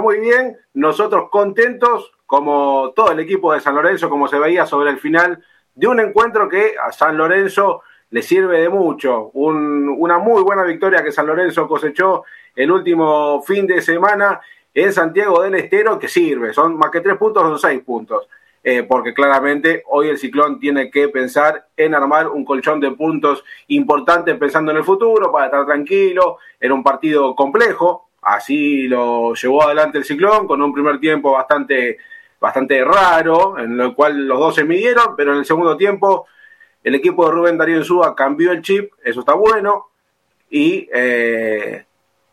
muy bien, nosotros contentos, como todo el equipo de San Lorenzo, como se veía sobre el final de un encuentro que a San Lorenzo le sirve de mucho. una muy buena victoria que San Lorenzo cosechó el último fin de semana en Santiago del Estero, que sirve, son más que tres puntos, son seis puntos. Eh, porque claramente hoy el Ciclón tiene que pensar en armar un colchón de puntos importante pensando en el futuro, para estar tranquilo, era un partido complejo, así lo llevó adelante el Ciclón, con un primer tiempo bastante, bastante raro, en el cual los dos se midieron, pero en el segundo tiempo el equipo de Rubén Darío Insúa cambió el chip, eso está bueno, y eh,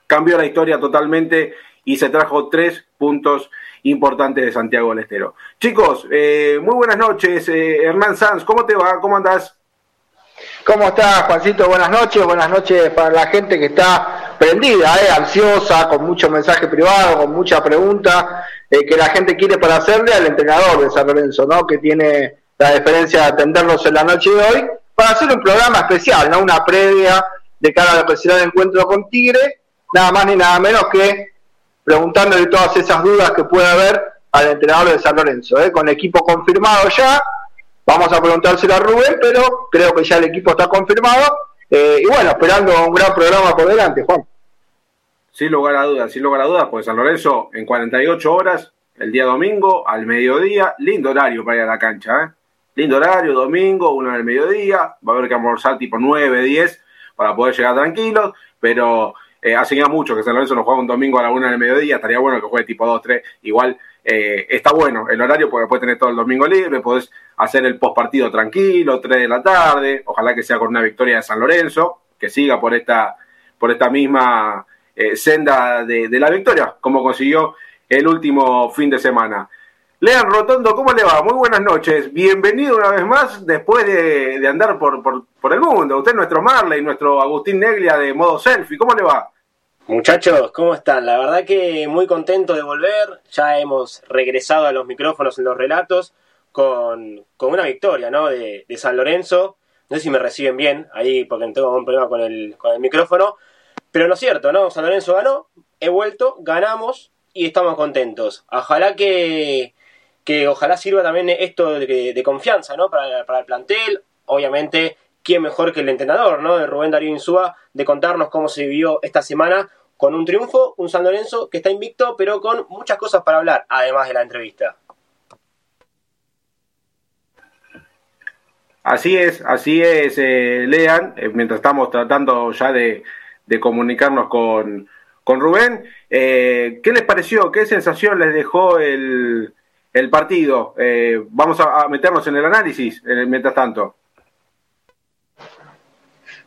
cambió la historia totalmente y se trajo tres puntos importantes de Santiago del Estero. Chicos, eh, muy buenas noches. Eh, Hernán Sanz, ¿cómo te va? ¿Cómo andás? ¿Cómo estás, Juancito? Buenas noches. Buenas noches para la gente que está prendida, eh, ansiosa, con mucho mensaje privado, con mucha pregunta que la gente quiere para hacerle al entrenador de San Lorenzo, ¿no? Que tiene la diferencia de atendernos en la noche de hoy, para hacer un programa especial, ¿no? Una previa de cara a la presión de encuentro con Tigre, nada más ni nada menos que preguntándole todas esas dudas que puede haber al entrenador de San Lorenzo, ¿eh? con equipo confirmado ya. Vamos a preguntárselo a Rubén, pero creo que ya el equipo está confirmado. Eh, y bueno, esperando un gran programa por delante, Juan. Sin lugar a dudas, sin lugar a dudas, pues San Lorenzo en 48 horas, el día domingo, al mediodía, lindo horario para ir a la cancha, ¿eh? Lindo horario, domingo, una del mediodía, va a haber que almorzar tipo 9, 10 para poder llegar tranquilos, pero eh, hace ya mucho que San Lorenzo no juega un domingo a la una del mediodía, estaría bueno que juegue tipo 2, 3, igual eh, está bueno el horario porque puedes tener todo el domingo libre, podés hacer el post partido tranquilo, 3 de la tarde, ojalá que sea con una victoria de San Lorenzo, que siga por esta, por esta misma eh, senda de, la victoria, como consiguió el último fin de semana. Lean Rotondo, ¿cómo le va? Muy buenas noches. Bienvenido una vez más después de, andar por, por, el mundo. Usted es nuestro Marley, nuestro Agustín Neglia de modo selfie. ¿Cómo le va? Muchachos, ¿cómo están? La verdad que muy contento de volver. Ya hemos regresado a los micrófonos en los relatos con, una victoria ¿no? de, San Lorenzo. No sé si me reciben bien ahí porque tengo un problema con el, con el micrófono. Pero no es cierto, ¿no? San Lorenzo ganó, he vuelto, ganamos y estamos contentos. Ojalá que, que ojalá sirva también esto de, confianza ¿no? para, para, el plantel. Obviamente, quién mejor que el entrenador ¿no? de Rubén Darío Insúa de contarnos cómo se vivió esta semana con un triunfo, un San Lorenzo que está invicto, pero con muchas cosas para hablar, además de la entrevista. Así es, así es, eh, Lean, eh, mientras estamos tratando ya de, comunicarnos con, con Rubén, eh, ¿qué les pareció? ¿Qué sensación les dejó el, el partido. Eh, vamos a, meternos en el análisis mientras tanto.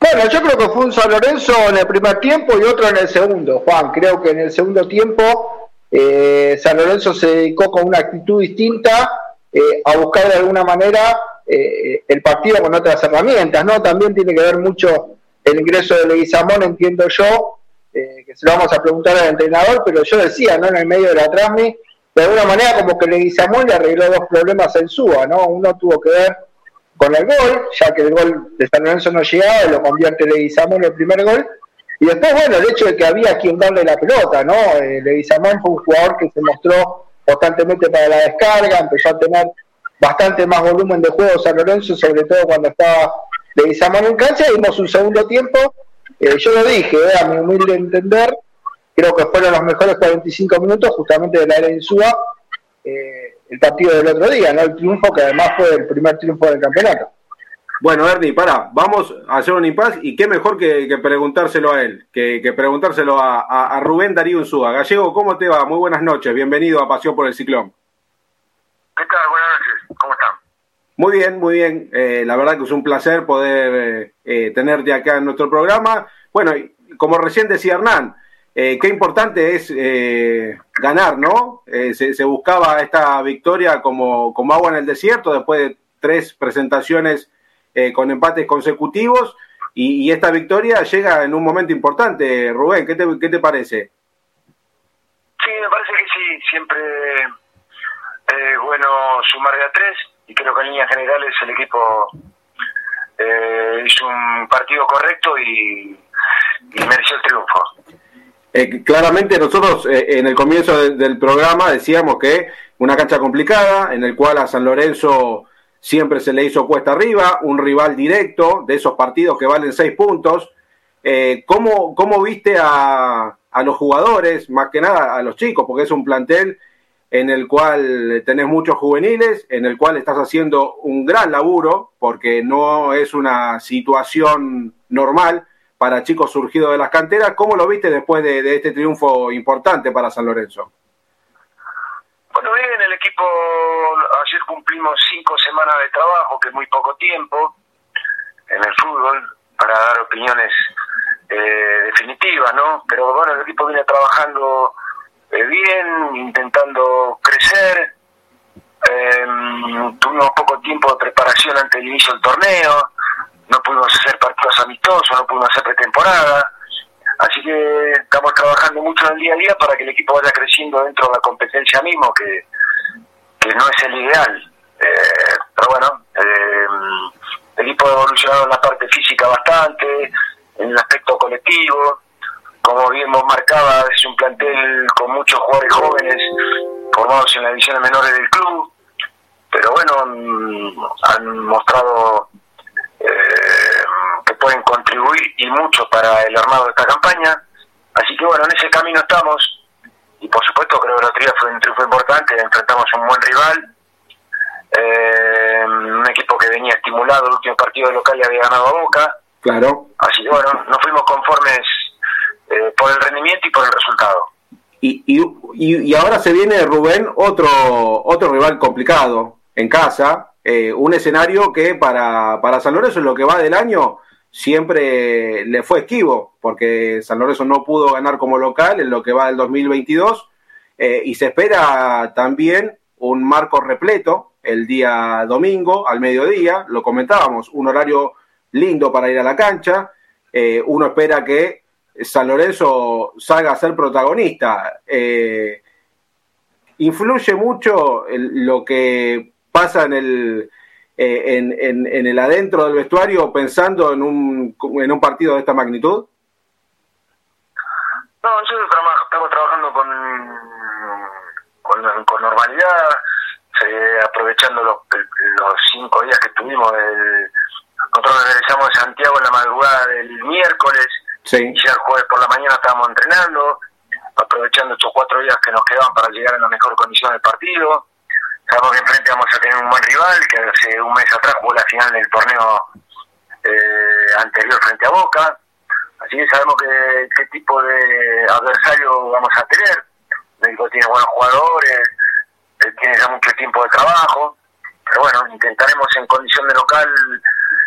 Bueno, yo creo que fue un San Lorenzo en el primer tiempo y otro en el segundo, Juan. Creo que en el segundo tiempo eh, San Lorenzo se dedicó con una actitud distinta eh, a buscar de alguna manera el partido con otras herramientas, ¿no? También tiene que ver mucho el ingreso de Leguizamón, entiendo yo, que se lo vamos a preguntar al entrenador, pero yo decía, ¿no? En el medio de la transmisión de alguna manera como que Leguizamón le arregló dos problemas en Suba, ¿no? Uno tuvo que ver con el gol, ya que el gol de San Lorenzo no llegaba, lo convierte Leguizamón el primer gol. Y después, bueno, el hecho de que había quien darle la pelota, ¿no? Eh, Leguizamón fue un jugador que se mostró constantemente para la descarga, empezó a tener bastante más volumen de juego San Lorenzo, sobre todo cuando estaba Leguizamón en cancha, y vimos un segundo tiempo, eh, yo lo dije, eh, a mi humilde entender, creo que fueron los mejores 45 minutos justamente de la era Insúa, eh, el partido del otro día, ¿no? El triunfo que además fue el primer triunfo del campeonato. Bueno, Ernie, para, vamos a hacer un impas y qué mejor que, preguntárselo a él, que, preguntárselo a, Rubén Darío Insúa. Gallego, ¿cómo te va? Muy buenas noches, bienvenido a Pasión por el Ciclón. ¿Qué tal? Buenas noches, ¿cómo están? Muy bien, muy bien. Eh, la verdad que es un placer poder eh, tenerte acá en nuestro programa. Bueno, como recién decía Hernán, eh, qué importante es eh, ganar, ¿no? Eh, se, buscaba esta victoria como, agua en el desierto después de tres presentaciones con empates consecutivos y, esta victoria llega en un momento importante. Rubén, ¿qué te, qué te parece? Sí, me parece que sí, siempre es bueno sumar de a tres y creo que en líneas generales el equipo hizo un partido correcto y, y mereció el triunfo. Eh, claramente nosotros eh, en el comienzo del programa decíamos que una cancha complicada, en el cual a San Lorenzo siempre se le hizo cuesta arriba, un rival directo de esos partidos que valen seis puntos. Eh, ¿cómo, ¿Cómo viste a, a los jugadores, más que nada a los chicos, porque es un plantel en el cual tenés muchos juveniles, en el cual estás haciendo un gran laburo, porque no es una situación normal para chicos surgidos de las canteras. ¿Cómo lo viste después de, este triunfo importante para San Lorenzo? Bueno, bien, el equipo, ayer cumplimos cinco semanas de trabajo, que es muy poco tiempo en el fútbol, para dar opiniones eh, definitivas, ¿no? Pero bueno, el equipo viene trabajando eh, bien, intentando crecer. Eh, tuvimos poco tiempo de preparación ante el inicio del torneo no pudimos hacer partidos amistosos, no pudimos hacer pretemporada. Así que estamos trabajando mucho en el día a día para que el equipo vaya creciendo dentro de la competencia mismo, que, que no es el ideal. Eh, pero bueno, eh, el equipo ha evolucionado en la parte física bastante, en el aspecto colectivo. Como bien vos marcaba, es un plantel con muchos jugadores jóvenes formados en las divisiones menores del club. Pero bueno, han mostrado eh, que pueden contribuir y mucho para el armado de esta campaña. Así que bueno, en ese camino estamos y por supuesto creo que la otro fue un triunfo importante, enfrentamos a un buen rival, eh, un equipo que venía estimulado, el último partido de local y había ganado a Boca. Claro. Así que bueno, nos fuimos conformes eh, por el rendimiento y por el resultado. Y, y, y, ahora se viene Rubén otro otro rival complicado en casa, eh, un escenario que para, para San Lorenzo en lo que va del año siempre le fue esquivo, porque San Lorenzo no pudo ganar como local en lo que va del 2022 eh, y se espera también un marco repleto el día domingo al mediodía, lo comentábamos, un horario lindo para ir a la cancha, eh, uno espera que San Lorenzo salga a ser protagonista. influye mucho lo que pasa en el, eh, en, en, el adentro del vestuario pensando en un, en un partido de esta magnitud? No, nosotros estamos trabajando con, con, normalidad, aprovechando los, los cinco días que tuvimos. El, nosotros regresamos de Santiago en la madrugada del miércoles, sí. y ya el jueves por la mañana estábamos entrenando, aprovechando estos cuatro días que nos quedaban para llegar en la mejor condición del partido. Sabemos que enfrente vamos a tener un buen rival, que hace un mes atrás jugó la final del torneo eh, anterior frente a Boca. Así que sabemos que, qué tipo de adversario vamos a tener. México tiene buenos jugadores, eh, tiene ya mucho tiempo de trabajo. Pero bueno, intentaremos en condición de local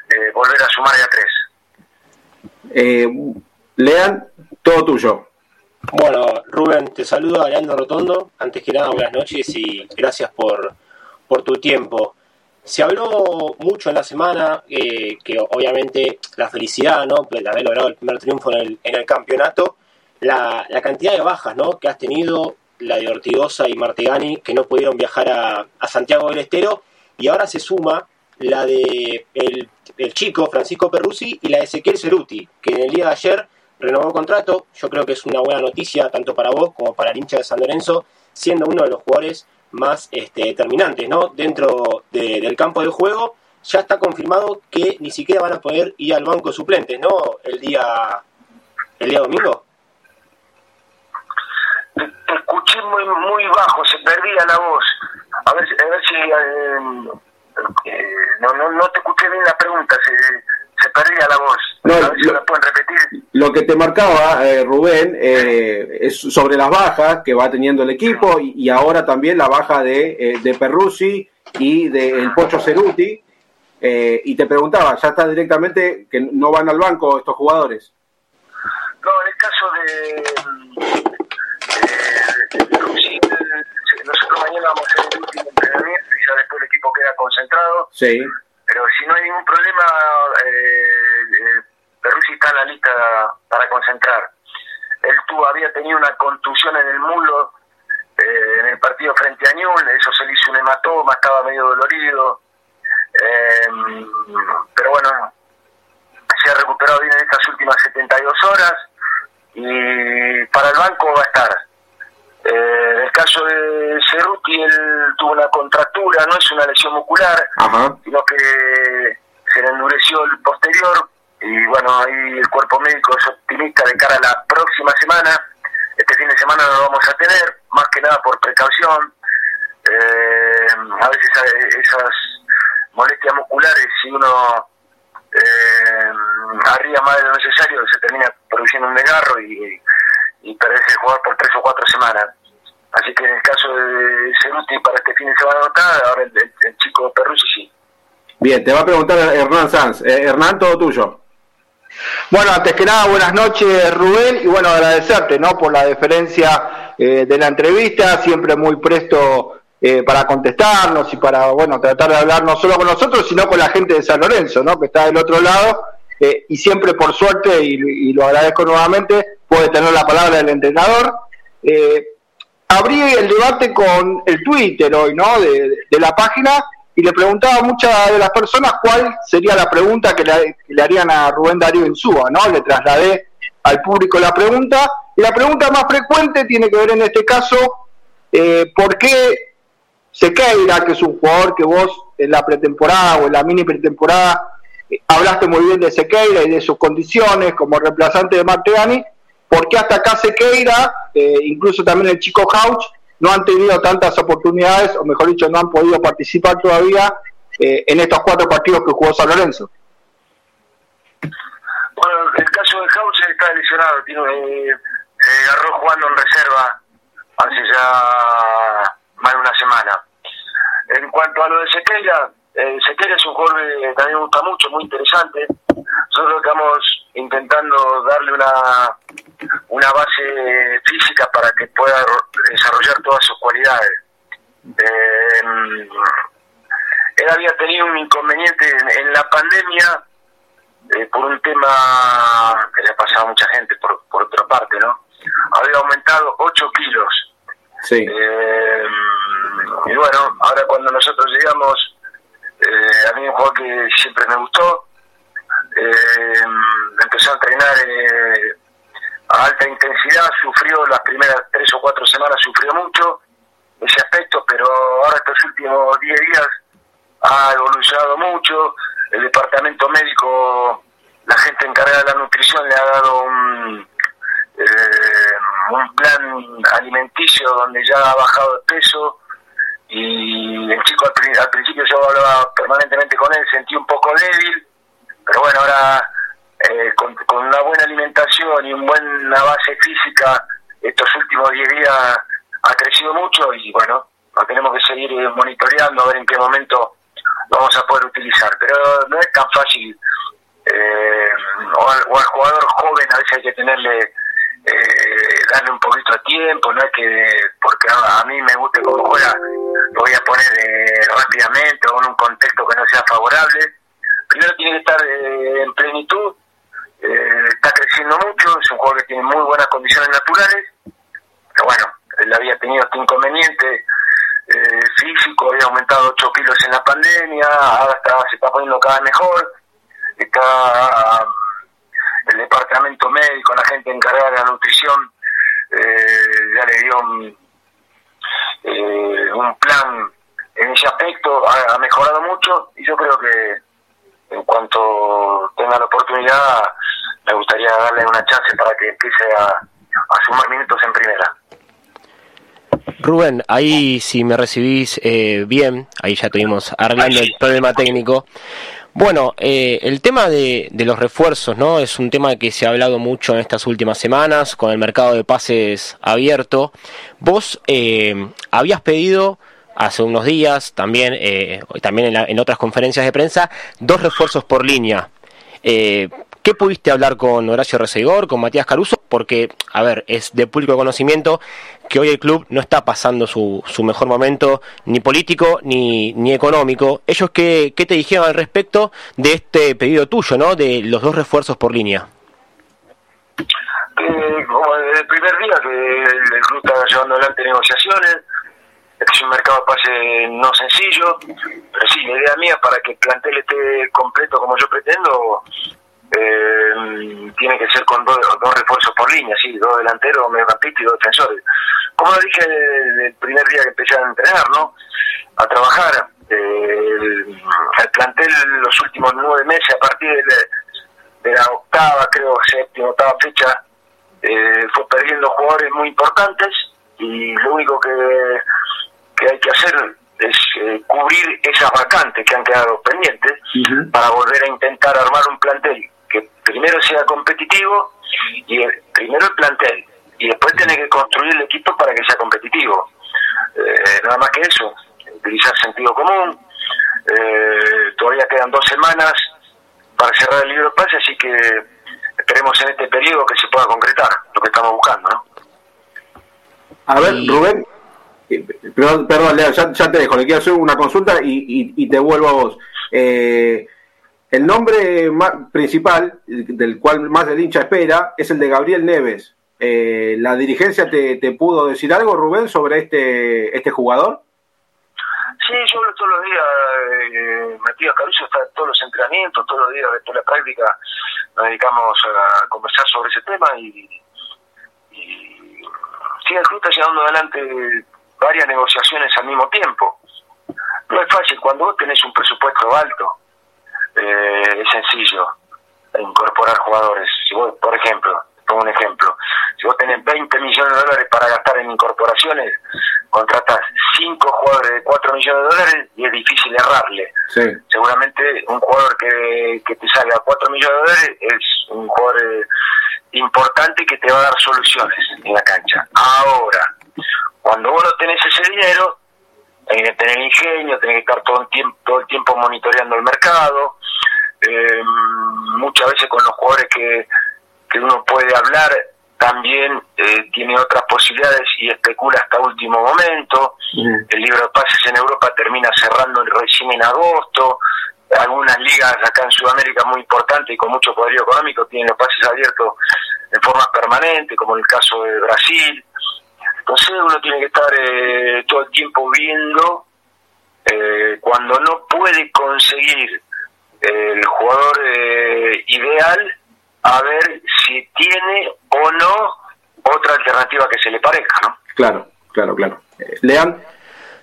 eh, volver a sumar ya tres. Eh, Lean, todo tuyo. Bueno, Rubén, te saluda Leandro Rotondo. Antes que nada, buenas noches y gracias por, por tu tiempo. Se habló mucho en la semana eh, que obviamente la felicidad ¿no? de haber logrado el primer triunfo en el, en el campeonato, la, la, cantidad de bajas ¿no? que has tenido, la de Ortigosa y Martegani, que no pudieron viajar a, a Santiago del Estero, y ahora se suma la de el, el chico Francisco Perrusi y la de Ezequiel Ceruti, que en el día de ayer renovó contrato. Yo creo que es una buena noticia tanto para vos como para el hincha de San Lorenzo, siendo uno de los jugadores más este, determinantes ¿no? dentro del campo del juego. Ya está confirmado que ni siquiera van a poder ir al banco de suplentes, ¿no? El día, el día domingo. Te, escuché muy, muy bajo, se perdía la voz. A ver, a ver si. Eh, eh, no, no, no te escuché bien la pregunta, se perdía la voz. ver si lo, pueden repetir. Lo que te marcaba, eh, Rubén, eh, es sobre las bajas que va teniendo el equipo y, ahora también la baja de, eh, de Perrusi y del Pocho Ceruti. y te preguntaba, ¿ya está directamente que no van al banco estos jugadores? No, en el caso de, de, nosotros mañana vamos a hacer el último entrenamiento y ya después el equipo queda concentrado. Sí. Pero si no hay ningún problema, eh, Peruzzi está en la lista para concentrar. Él tuvo, había tenido una contusión en el mulo eh, en el partido frente a Ñul, eso se le hizo un hematoma, estaba medio dolorido. Eh, pero bueno, se ha recuperado bien en estas últimas 72 horas. y para el banco va a estar. Eh, en el caso de Cerruti, él tuvo una contractura, no es una lesión muscular, sino que se le endureció el posterior y bueno, ahí el cuerpo médico es optimista de cara a la próxima semana. Este fin de semana no lo vamos a tener, más que nada por precaución. Eh, a veces esas molestias musculares, si uno eh, arriba más de lo necesario, se termina produciendo un desgarro y, y perdés el jugador por tres o cuatro semanas. Así que en el caso de Ceruti para este fin de semana no está, ahora el, chico Perruzzi sí. Bien, te va a preguntar Hernán Sanz. Eh, Hernán, todo tuyo. Bueno, antes que nada, buenas noches Rubén y bueno, agradecerte ¿no? por la deferencia eh, de la entrevista, siempre muy presto eh, para contestarnos y para bueno tratar de hablar no solo con nosotros, sino con la gente de San Lorenzo, ¿no? que está del otro lado eh, y siempre por suerte, y, lo agradezco nuevamente, puede tener la palabra del entrenador. abrí el debate con el Twitter hoy, ¿no? de, la página y le preguntaba a muchas de las personas cuál sería la pregunta que le, harían a Rubén Darío Insúa, ¿no? Le trasladé al público la pregunta, y la pregunta más frecuente tiene que ver en este caso, eh, ¿por qué Sequeira, que es un jugador que vos en la pretemporada o en la mini pretemporada eh, hablaste muy bien de Sequeira y de sus condiciones como reemplazante de Martegani, ¿por qué hasta acá Sequeira, eh, incluso también el chico Couch, no han tenido tantas oportunidades, o mejor dicho, no han podido participar todavía eh, en estos cuatro partidos que jugó San Lorenzo. Bueno, el caso de House está lesionado, tiene, eh, se agarró jugando en reserva hace ya más de una semana. En cuanto a lo de Sequeira, eh, Sequeira es un jugador que también me gusta mucho, muy interesante. Nosotros estamos intentando darle una, una base física para que pueda desarrollar todas sus cualidades. Eh, él había tenido un inconveniente en, la pandemia eh, por un tema que le ha pasado a mucha gente por, por otra parte, ¿no? Había aumentado 8 kilos. Sí. Eh, y bueno, ahora cuando nosotros llegamos, a mí un juego que siempre me gustó, empezó a entrenar a alta intensidad, sufrió las primeras tres o cuatro semanas, sufrió mucho ese aspecto, pero ahora estos últimos 10 días ha evolucionado mucho, el departamento médico, la gente encargada de la nutrición le ha dado un, eh, un plan alimenticio donde ya ha bajado de peso y el chico al, al principio yo hablaba permanentemente con él, sentí un poco débil, pero bueno, ahora eh, con, una buena alimentación y una buena base física, estos últimos 10 días ha crecido mucho y bueno, lo tenemos que seguir eh, monitoreando a ver en qué momento vamos a poder utilizar. Pero no es tan fácil, eh, o, al, jugador joven a veces hay que tenerle, eh, darle un poquito de tiempo, no es que porque a, mí me guste cómo juega, lo voy a poner rápidamente o en un contexto que no sea favorable. Primero tiene que estar en plenitud eh, está creciendo mucho, es un jugador que tiene muy buenas condiciones naturales, pero bueno, él había tenido este inconveniente eh, físico, había aumentado 8 kilos en la pandemia, ahora se está poniendo cada mejor, está el departamento médico, la gente encargada de la nutrición, eh, ya le dio un, un plan en ese aspecto, ha, mejorado mucho y yo creo que en cuanto tenga la oportunidad, me gustaría darle una chance para que empiece a, sumar minutos en primera. Rubén, ahí si me recibís eh, bien, ahí ya tuvimos arreglando el problema técnico. Bueno, eh, el tema de, los refuerzos, ¿no? Es un tema que se ha hablado mucho en estas últimas semanas con el mercado de pases abierto. Vos eh, habías pedido hace unos días, también, eh, también en, otras conferencias de prensa, dos refuerzos por línea. Eh, ¿Qué pudiste hablar con Horacio Reseigor, con Matías Caruso? Porque, a ver, es de público conocimiento que hoy el club no está pasando su, su mejor momento, ni político ni, ni económico. ¿Ellos qué, qué te dijeron al respecto de este pedido tuyo, ¿no? De los dos refuerzos por línea. como desde el primer día que el club estaba llevando adelante negociaciones, es un mercado de pase no sencillo, pero sí, la idea mía para que el plantel esté completo como yo pretendo eh, tiene que ser con dos, refuerzos por línea, sí, dos delanteros, mediocampista y dos defensores. Como lo dije el, primer día que empecé a entrenar, ¿no? A trabajar. Eh, el, plantel los últimos nueve meses, a partir de, la octava, creo, séptima, octava fecha, eh, fue perdiendo jugadores muy importantes y lo único que, que hay que hacer es eh, cubrir esas vacantes que han quedado pendientes para volver a intentar armar un plantel primero sea competitivo y primero el plantel y después tiene que construir el equipo para que sea competitivo. Eh, nada más que eso, utilizar sentido común. Eh, todavía quedan dos semanas para cerrar el libro de pase, así que esperemos en este periodo que se pueda concretar lo que estamos buscando. ¿no? A ver, Rubén, eh, perdón, perdón Leo, ya, te dejo, le quiero hacer una consulta y, y, te vuelvo a vos. Eh, el nombre principal, del cual más el hincha espera, es el de Gabriel Neves. Eh, ¿La dirigencia te, pudo decir algo, Rubén, sobre este, este jugador? Sí, yo hablo todos los días. Eh, Matías Caruso está en todos los entrenamientos, todos los días de toda la práctica nos dedicamos a conversar sobre ese tema y, y sí, el club está llevando adelante varias negociaciones al mismo tiempo. No es fácil cuando vos tenés un presupuesto alto, eh, es sencillo incorporar jugadores. Si vos, por ejemplo, pongo un ejemplo, si vos tenés 20 millones de dólares para gastar en incorporaciones, contratas 5 jugadores de 4 millones de dólares y es difícil errarle. Seguramente un jugador que, que te salga 4 millones de dólares es un jugador eh, importante que te va a dar soluciones en la cancha. Ahora, cuando vos no tenés ese dinero, tenés que tener ingenio, tenés que estar todo el tiempo, todo el tiempo monitoreando el mercado, eh, muchas veces con los jugadores que, que uno puede hablar también eh, tiene otras posibilidades y especula hasta último momento. El libro de pases en Europa termina cerrando el recién en agosto. Algunas ligas acá en Sudamérica muy importantes y con mucho poder económico tienen los pases abiertos en forma permanente, como en el caso de Brasil. Entonces uno tiene que estar eh, todo el tiempo viendo eh, cuando no puede conseguir el jugador eh, ideal, a ver si tiene o no otra alternativa que se le parezca, ¿no? Claro, claro, claro. Lean.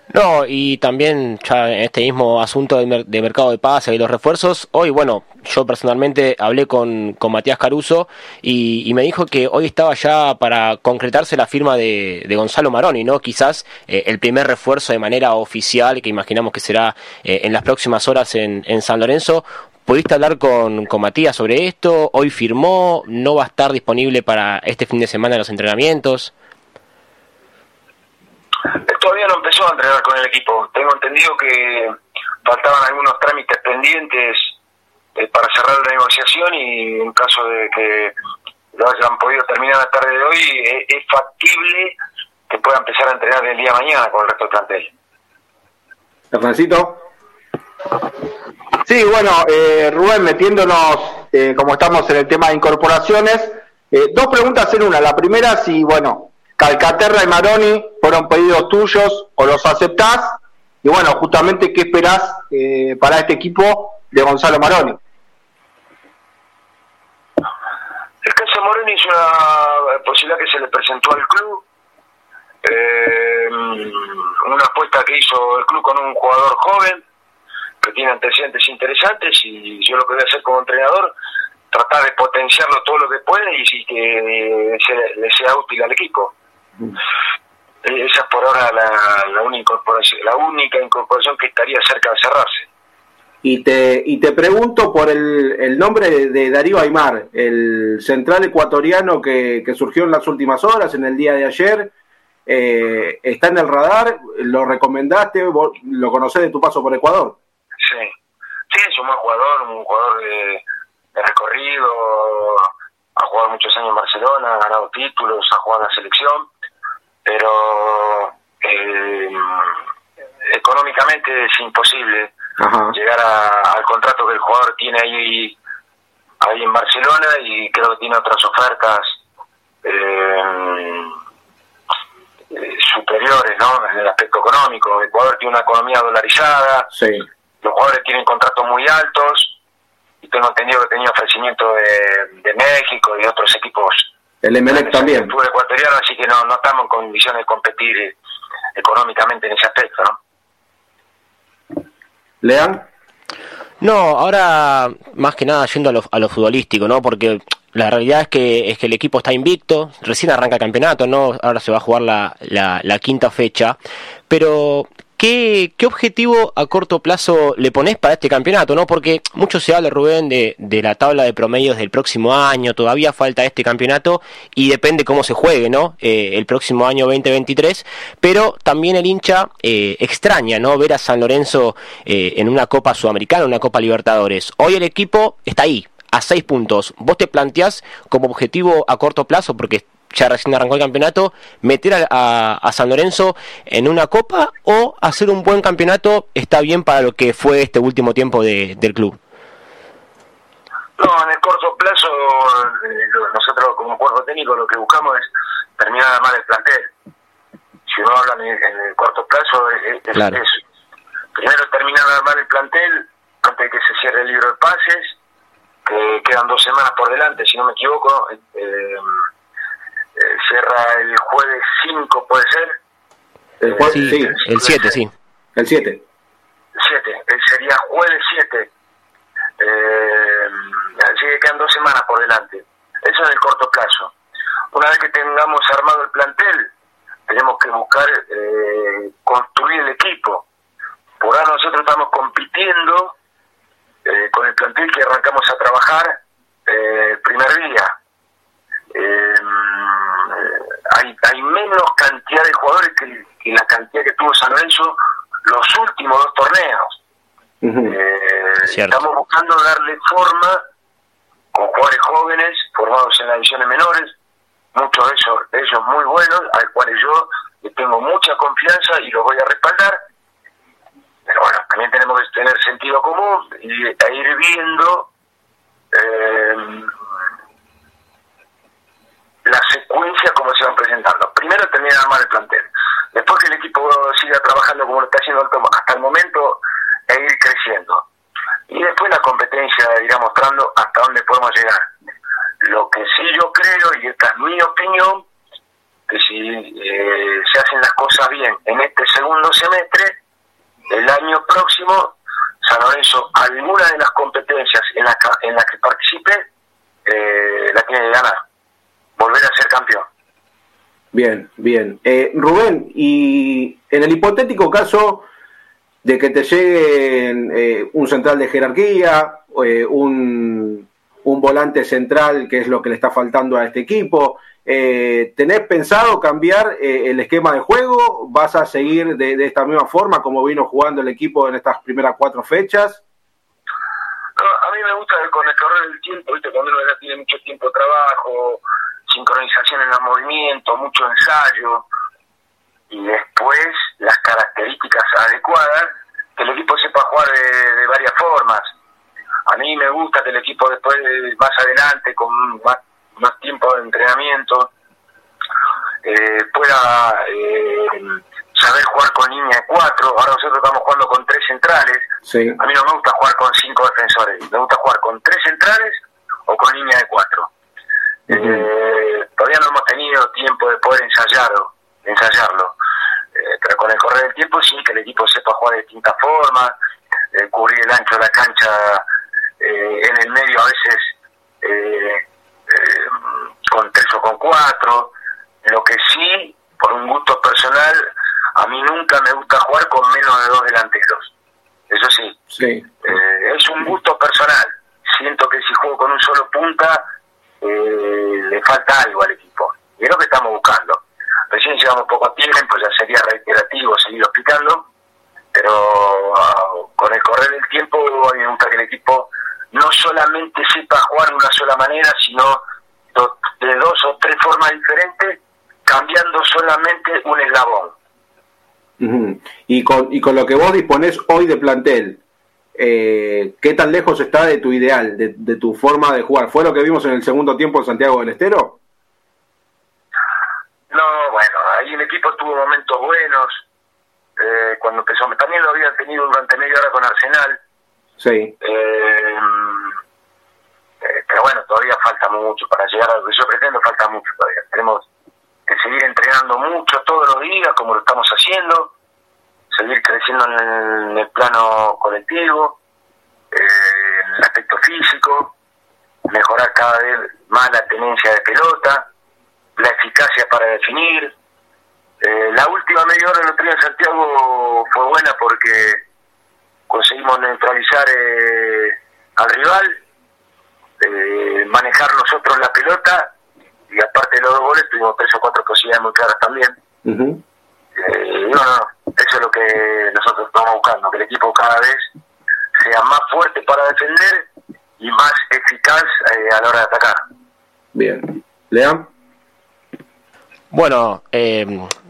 No, y también ya en este mismo asunto de, mercado de pase y los refuerzos, hoy, bueno, yo personalmente hablé con, con Matías Caruso y, me dijo que hoy estaba ya para concretarse la firma de, Gonzalo Maroni, ¿no? Quizás eh, el primer refuerzo de manera oficial, que imaginamos que será eh, en las próximas horas en, en San Lorenzo. ¿Pudiste hablar con, con Matías sobre esto? ¿Hoy firmó? ¿No va a estar disponible para este fin de semana los entrenamientos? Todavía no empezó a entrenar con el equipo. Tengo entendido que faltaban algunos trámites pendientes eh, para cerrar la negociación y en caso de que lo hayan podido terminar la tarde de hoy, eh, es factible que pueda empezar a entrenar el día de mañana con el resto del plantel. Hernancito. Sí, bueno, eh, Rubén, metiéndonos, como estamos en el tema de incorporaciones, dos preguntas en una. La primera, si, bueno, Calcaterra y Maroni fueron pedidos tuyos o los aceptás. Y bueno, justamente, ¿qué esperás eh, para este equipo de Gonzalo Maroni? El caso de Maroni es una posibilidad que se le presentó al club. Eh, una apuesta que hizo el club con un jugador joven que tiene antecedentes interesantes y yo lo que voy a hacer como entrenador tratar de potenciarlo todo lo que puede y, que le sea útil al equipo. Esa es por ahora la, única incorporación, la única incorporación que estaría cerca de cerrarse. Y te, y te pregunto por el, el nombre de, Darío Aymar, el central ecuatoriano que, que, surgió en las últimas horas, en el día de ayer. Eh, ¿Está en el radar? ¿Lo recomendaste? ¿Lo conocés de tu paso por Ecuador? Sí, sí, es un buen jugador, un jugador de, de recorrido, ha jugado muchos años en Barcelona, ha ganado títulos, ha jugado en la selección pero eh, económicamente es imposible llegar al contrato que el jugador tiene ahí ahí en Barcelona y creo que tiene otras ofertas eh, superiores ¿no? en el aspecto económico. El Ecuador tiene una economía dolarizada, los jugadores tienen contratos muy altos y tengo entendido que tenía ofrecimiento de, México y otros equipos. El Emelec también. El ecuatoriano, así que no, no estamos en condiciones de competir económicamente en ese aspecto, ¿no? Lean. No, ahora más que nada yendo a lo, a lo futbolístico, ¿no? Porque la realidad es que, es que el equipo está invicto, recién arranca el campeonato, ¿no? Ahora se va a jugar la, la, la quinta fecha. Pero ¿Qué, ¿Qué, objetivo a corto plazo le pones para este campeonato? ¿no? Porque mucho se habla, Rubén, de, de, la tabla de promedios del próximo año, todavía falta este campeonato y depende cómo se juegue ¿no? Eh, el próximo año 2023, pero también el hincha eh, extraña ¿no? ver a San Lorenzo eh, en una Copa Sudamericana, una Copa Libertadores. Hoy el equipo está ahí, a seis puntos. ¿Vos te planteás como objetivo a corto plazo, porque ya recién arrancó el campeonato, meter a, San Lorenzo en una copa o hacer un buen campeonato está bien para lo que fue este último tiempo de, del club? No, en el corto plazo, eh, nosotros como cuerpo técnico lo que buscamos es terminar de armar el plantel. Si no hablan en, el corto plazo, es, primero terminar de armar el plantel antes de que se cierre el libro de pases, que quedan dos semanas por delante, si no me equivoco. Eh, eh, cierra el jueves 5, ¿puede ser? El jueves, sí, el 7, sí. El 7. 7, sería jueves 7. Eh, así que quedan dos semanas por delante. Eso en el corto plazo. Una vez que tengamos armado el plantel, tenemos que buscar eh, construir el equipo. Por ahora nosotros estamos compitiendo eh, con el plantel que arrancamos a trabajar eh, el primer día. Eh, hay, hay menos cantidad de jugadores que, la cantidad que tuvo San Lorenzo los últimos dos torneos. Eh, estamos buscando darle forma con jugadores jóvenes formados en las divisiones menores, muchos de ellos, de ellos muy buenos, al cuales yo le tengo mucha confianza y los voy a respaldar. Pero bueno, también tenemos que tener sentido común y e ir viendo eh, la secuencia como se van presentando. Primero termina de armar el plantel. Después que el equipo siga trabajando como lo está haciendo hasta el momento e ir creciendo. Y después la competencia irá mostrando hasta dónde podemos llegar. Lo que sí yo creo, y esta es mi opinión, que si eh, se hacen las cosas bien en este segundo semestre, el año próximo, San Lorenzo, alguna de las competencias en las en la que participe, eh, la tiene que ganar volver a ser campeón. Bien, bien. Eh, Rubén, y en el hipotético caso de que te llegue eh, un central de jerarquía, eh, un, un, volante central, que es lo que le está faltando a este equipo, ¿tenés pensado cambiar el esquema de juego? ¿Vas a seguir de, de, esta misma forma como vino jugando el equipo en estas primeras cuatro fechas? a mí me gusta con el correr del tiempo, ¿viste? cuando uno ya tiene mucho tiempo de trabajo, sincronización en los movimientos, mucho ensayo y después las características adecuadas, que el equipo sepa jugar de, varias formas. A mí me gusta que el equipo después, más adelante, con más, más tiempo de entrenamiento, eh, pueda eh, saber jugar con línea de cuatro. Ahora nosotros estamos jugando con tres centrales. A mí no me gusta jugar con cinco defensores, me gusta jugar con tres centrales o con línea de cuatro. Eh, todavía no hemos tenido tiempo de poder ensayarlo, ensayarlo. Eh, pero con el correr del tiempo sí que el equipo sepa jugar de distintas formas, eh, cubrir el ancho de la cancha en el medio a veces con tres o con cuatro. Lo que sí, por un gusto personal, a mí nunca me gusta jugar con menos de dos delanteros. Eso sí. sí. es un gusto personal. Siento que si juego con un solo punta, eh, le falta algo al equipo. Y es lo que estamos buscando. Recién llevamos poco tiempo, ya sería reiterativo seguir explicando, pero ah, con el correr del tiempo a mí me gusta que el equipo no solamente sepa jugar de una sola manera, sino de dos o tres formas diferentes, cambiando solamente un eslabón. y, con, y con lo que vos disponés hoy de plantel, eh, ¿qué tan lejos está de tu ideal, de, tu forma de jugar? ¿Fue lo que vimos en el segundo tiempo en Santiago del Estero? No, bueno, ahí el equipo tuvo momentos buenos. Eh, cuando empezó, también lo había tenido durante media hora con Arsenal. Sí. Eh, bueno, todavía falta mucho para llegar a lo que yo pretendo, falta mucho todavía. Tenemos que seguir entrenando mucho todos los días, como lo estamos haciendo, seguir creciendo en el, plano colectivo, eh, en el aspecto físico, mejorar cada vez más la tenencia de pelota, la eficacia para definir. Eh, la última media hora de la en Santiago fue buena porque conseguimos neutralizar eh, al rival, eh, manejar nosotros la pelota y aparte de los dos goles tuvimos tres o cuatro posibilidades muy claras también. eh, no, no, eso es lo que nosotros estamos buscando, que el equipo cada vez sea más fuerte para defender y más eficaz eh, a la hora de atacar. Bien. Lean. Bueno, eh,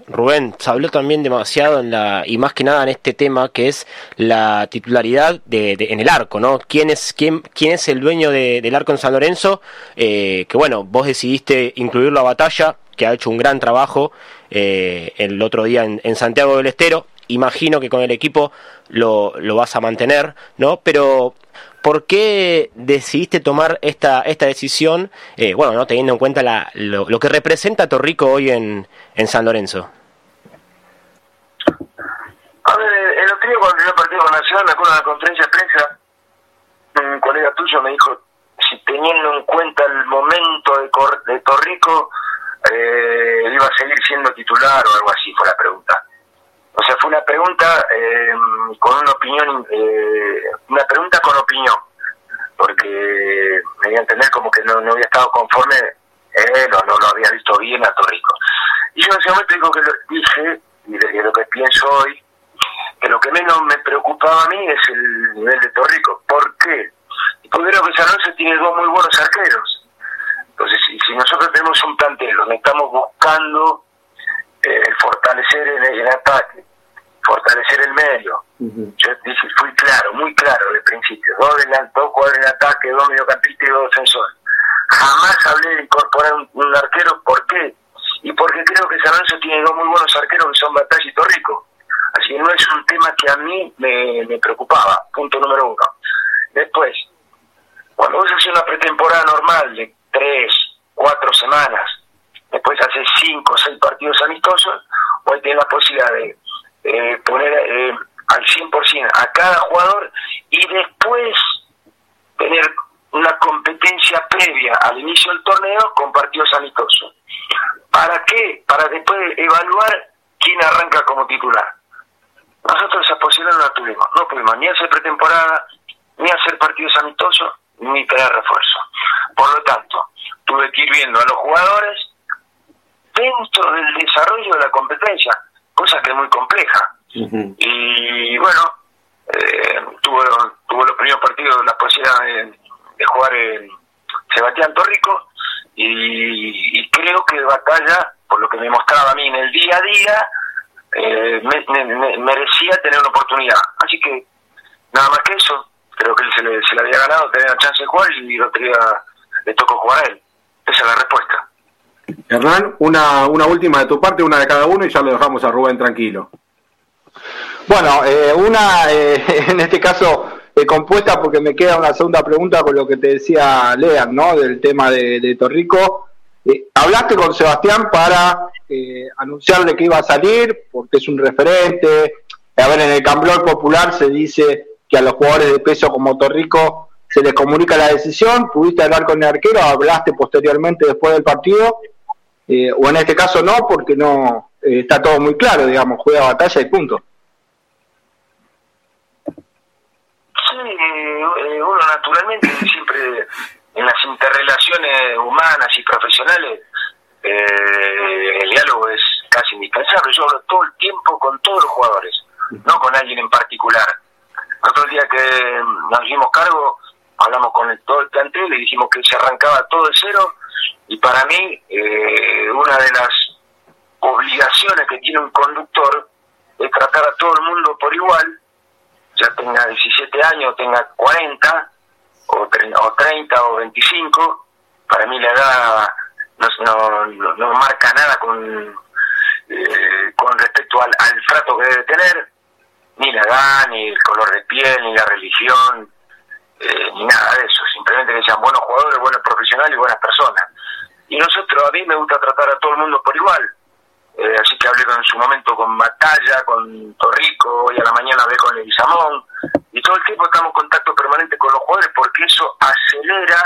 Rubén, se habló también demasiado en la, y más que nada en este tema que es la titularidad de, en el arco, ¿no? ¿Quién es, quién, quién es el dueño del arco en San Lorenzo? Eh, que bueno, vos decidiste incluirlo a Batalla, que ha hecho un gran trabajo eh, el otro día en, Santiago del Estero. Imagino que con el equipo lo, lo vas a mantener, ¿no? Pero ¿Por qué decidiste tomar esta, esta decisión, eh, bueno, no teniendo en cuenta la, lo, lo, que representa Torrico hoy en, en San Lorenzo? A ver, el otro día cuando yo partido con Nacional, me acuerdo de la conferencia de prensa, un colega tuyo me dijo, si teniendo en cuenta el momento de, de Torrico, eh, iba a seguir siendo titular o algo así, fue la pregunta. O sea, fue una pregunta eh, con una opinión, eh, una pregunta con opinión, porque me dio a entender como que no, no había estado conforme él o no lo había visto bien a Torrico. Y yo en ese momento digo que lo dije, y de lo que pienso hoy, que lo que menos me preocupaba a mí es el nivel de Torrico. ¿Por qué? Porque creo que San tiene dos muy buenos arqueros. Entonces, si, si nosotros tenemos un plantel donde estamos buscando eh, fortalecer el, el, ataque, fortalecer el medio. Uh -huh. Yo dije, fui claro, muy claro el principio. Dos, dos jugadores de ataque, dos mediocampistas y dos defensores. Jamás hablé de incorporar un, un, arquero. ¿Por qué? Y porque creo que San Lorenzo tiene dos muy buenos arqueros que son Batalla y Torrico. Así que no es un tema que a mí me, me preocupaba. Punto número uno. Después, cuando vos haces una pretemporada normal de tres, cuatro semanas, después haces cinco o seis partidos amistosos, hoy tienes la posibilidad de eh, poner eh, al 100% a cada jugador y después tener una competencia previa al inicio del torneo con partidos amistosos. ¿Para qué? Para después evaluar quién arranca como titular. Nosotros esa posibilidad no la tuvimos. No pudimos ni hacer pretemporada, ni hacer partidos amistosos, ni tener refuerzo. Por lo tanto, tuve que ir viendo a los jugadores dentro del desarrollo de la competencia, cosa que es muy compleja. Uh -huh. Y bueno, eh, tuvo, tuvo los primeros partidos la posibilidad de, de jugar en Sebastián Torrico y, y, creo que Batalla, por lo que me mostraba a mí en el día a día, eh, me, me, me, merecía tener una oportunidad. Así que nada más que eso, creo que él se le, se le había ganado tener la chance de jugar y lo tenía, le tocó jugar a él. Esa es la respuesta. Hernán, una, una última de tu parte, una de cada uno y ya lo dejamos a Rubén tranquilo. Bueno, eh, una eh, en este caso eh, compuesta porque me queda una segunda pregunta con lo que te decía Lean, ¿no? Del tema de, de Torrico. hablaste con Sebastián para anunciarle que iba a salir porque es un referente. A ver, en el Camblor Popular se dice que a los jugadores de peso como Torrico se les comunica la decisión. ¿Pudiste hablar con el arquero? ¿Hablaste posteriormente después del partido? Eh, o en este caso no, porque no eh, está todo muy claro, digamos, juega batalla y punto. Sí, eh, uno naturalmente siempre en las interrelaciones humanas y profesionales el diálogo es casi indispensable. Yo hablo todo el tiempo con todos los jugadores, no con alguien en particular. Otro día que nos dimos cargo, hablamos con el, todo el plantel y dijimos que se arrancaba todo de cero. Y para mí eh, una de las obligaciones que tiene un conductor es tratar a todo el mundo por igual, ya tenga 17 años, tenga 40 o 30 o, 30, o 25, para mí la edad no, no, no, no marca nada con, eh, con respecto al, al trato que debe tener, ni la edad, ni el color de piel, ni la religión, eh, ni nada de eso, simplemente que sean buenos jugadores, buenos profesionales y buenas personas. Y nosotros, a mí me gusta tratar a todo el mundo por igual. Eh, así que hablé en su momento con Batalla, con Torrico, hoy a la mañana hablé con Samón y todo el tiempo estamos en contacto permanente con los jugadores porque eso acelera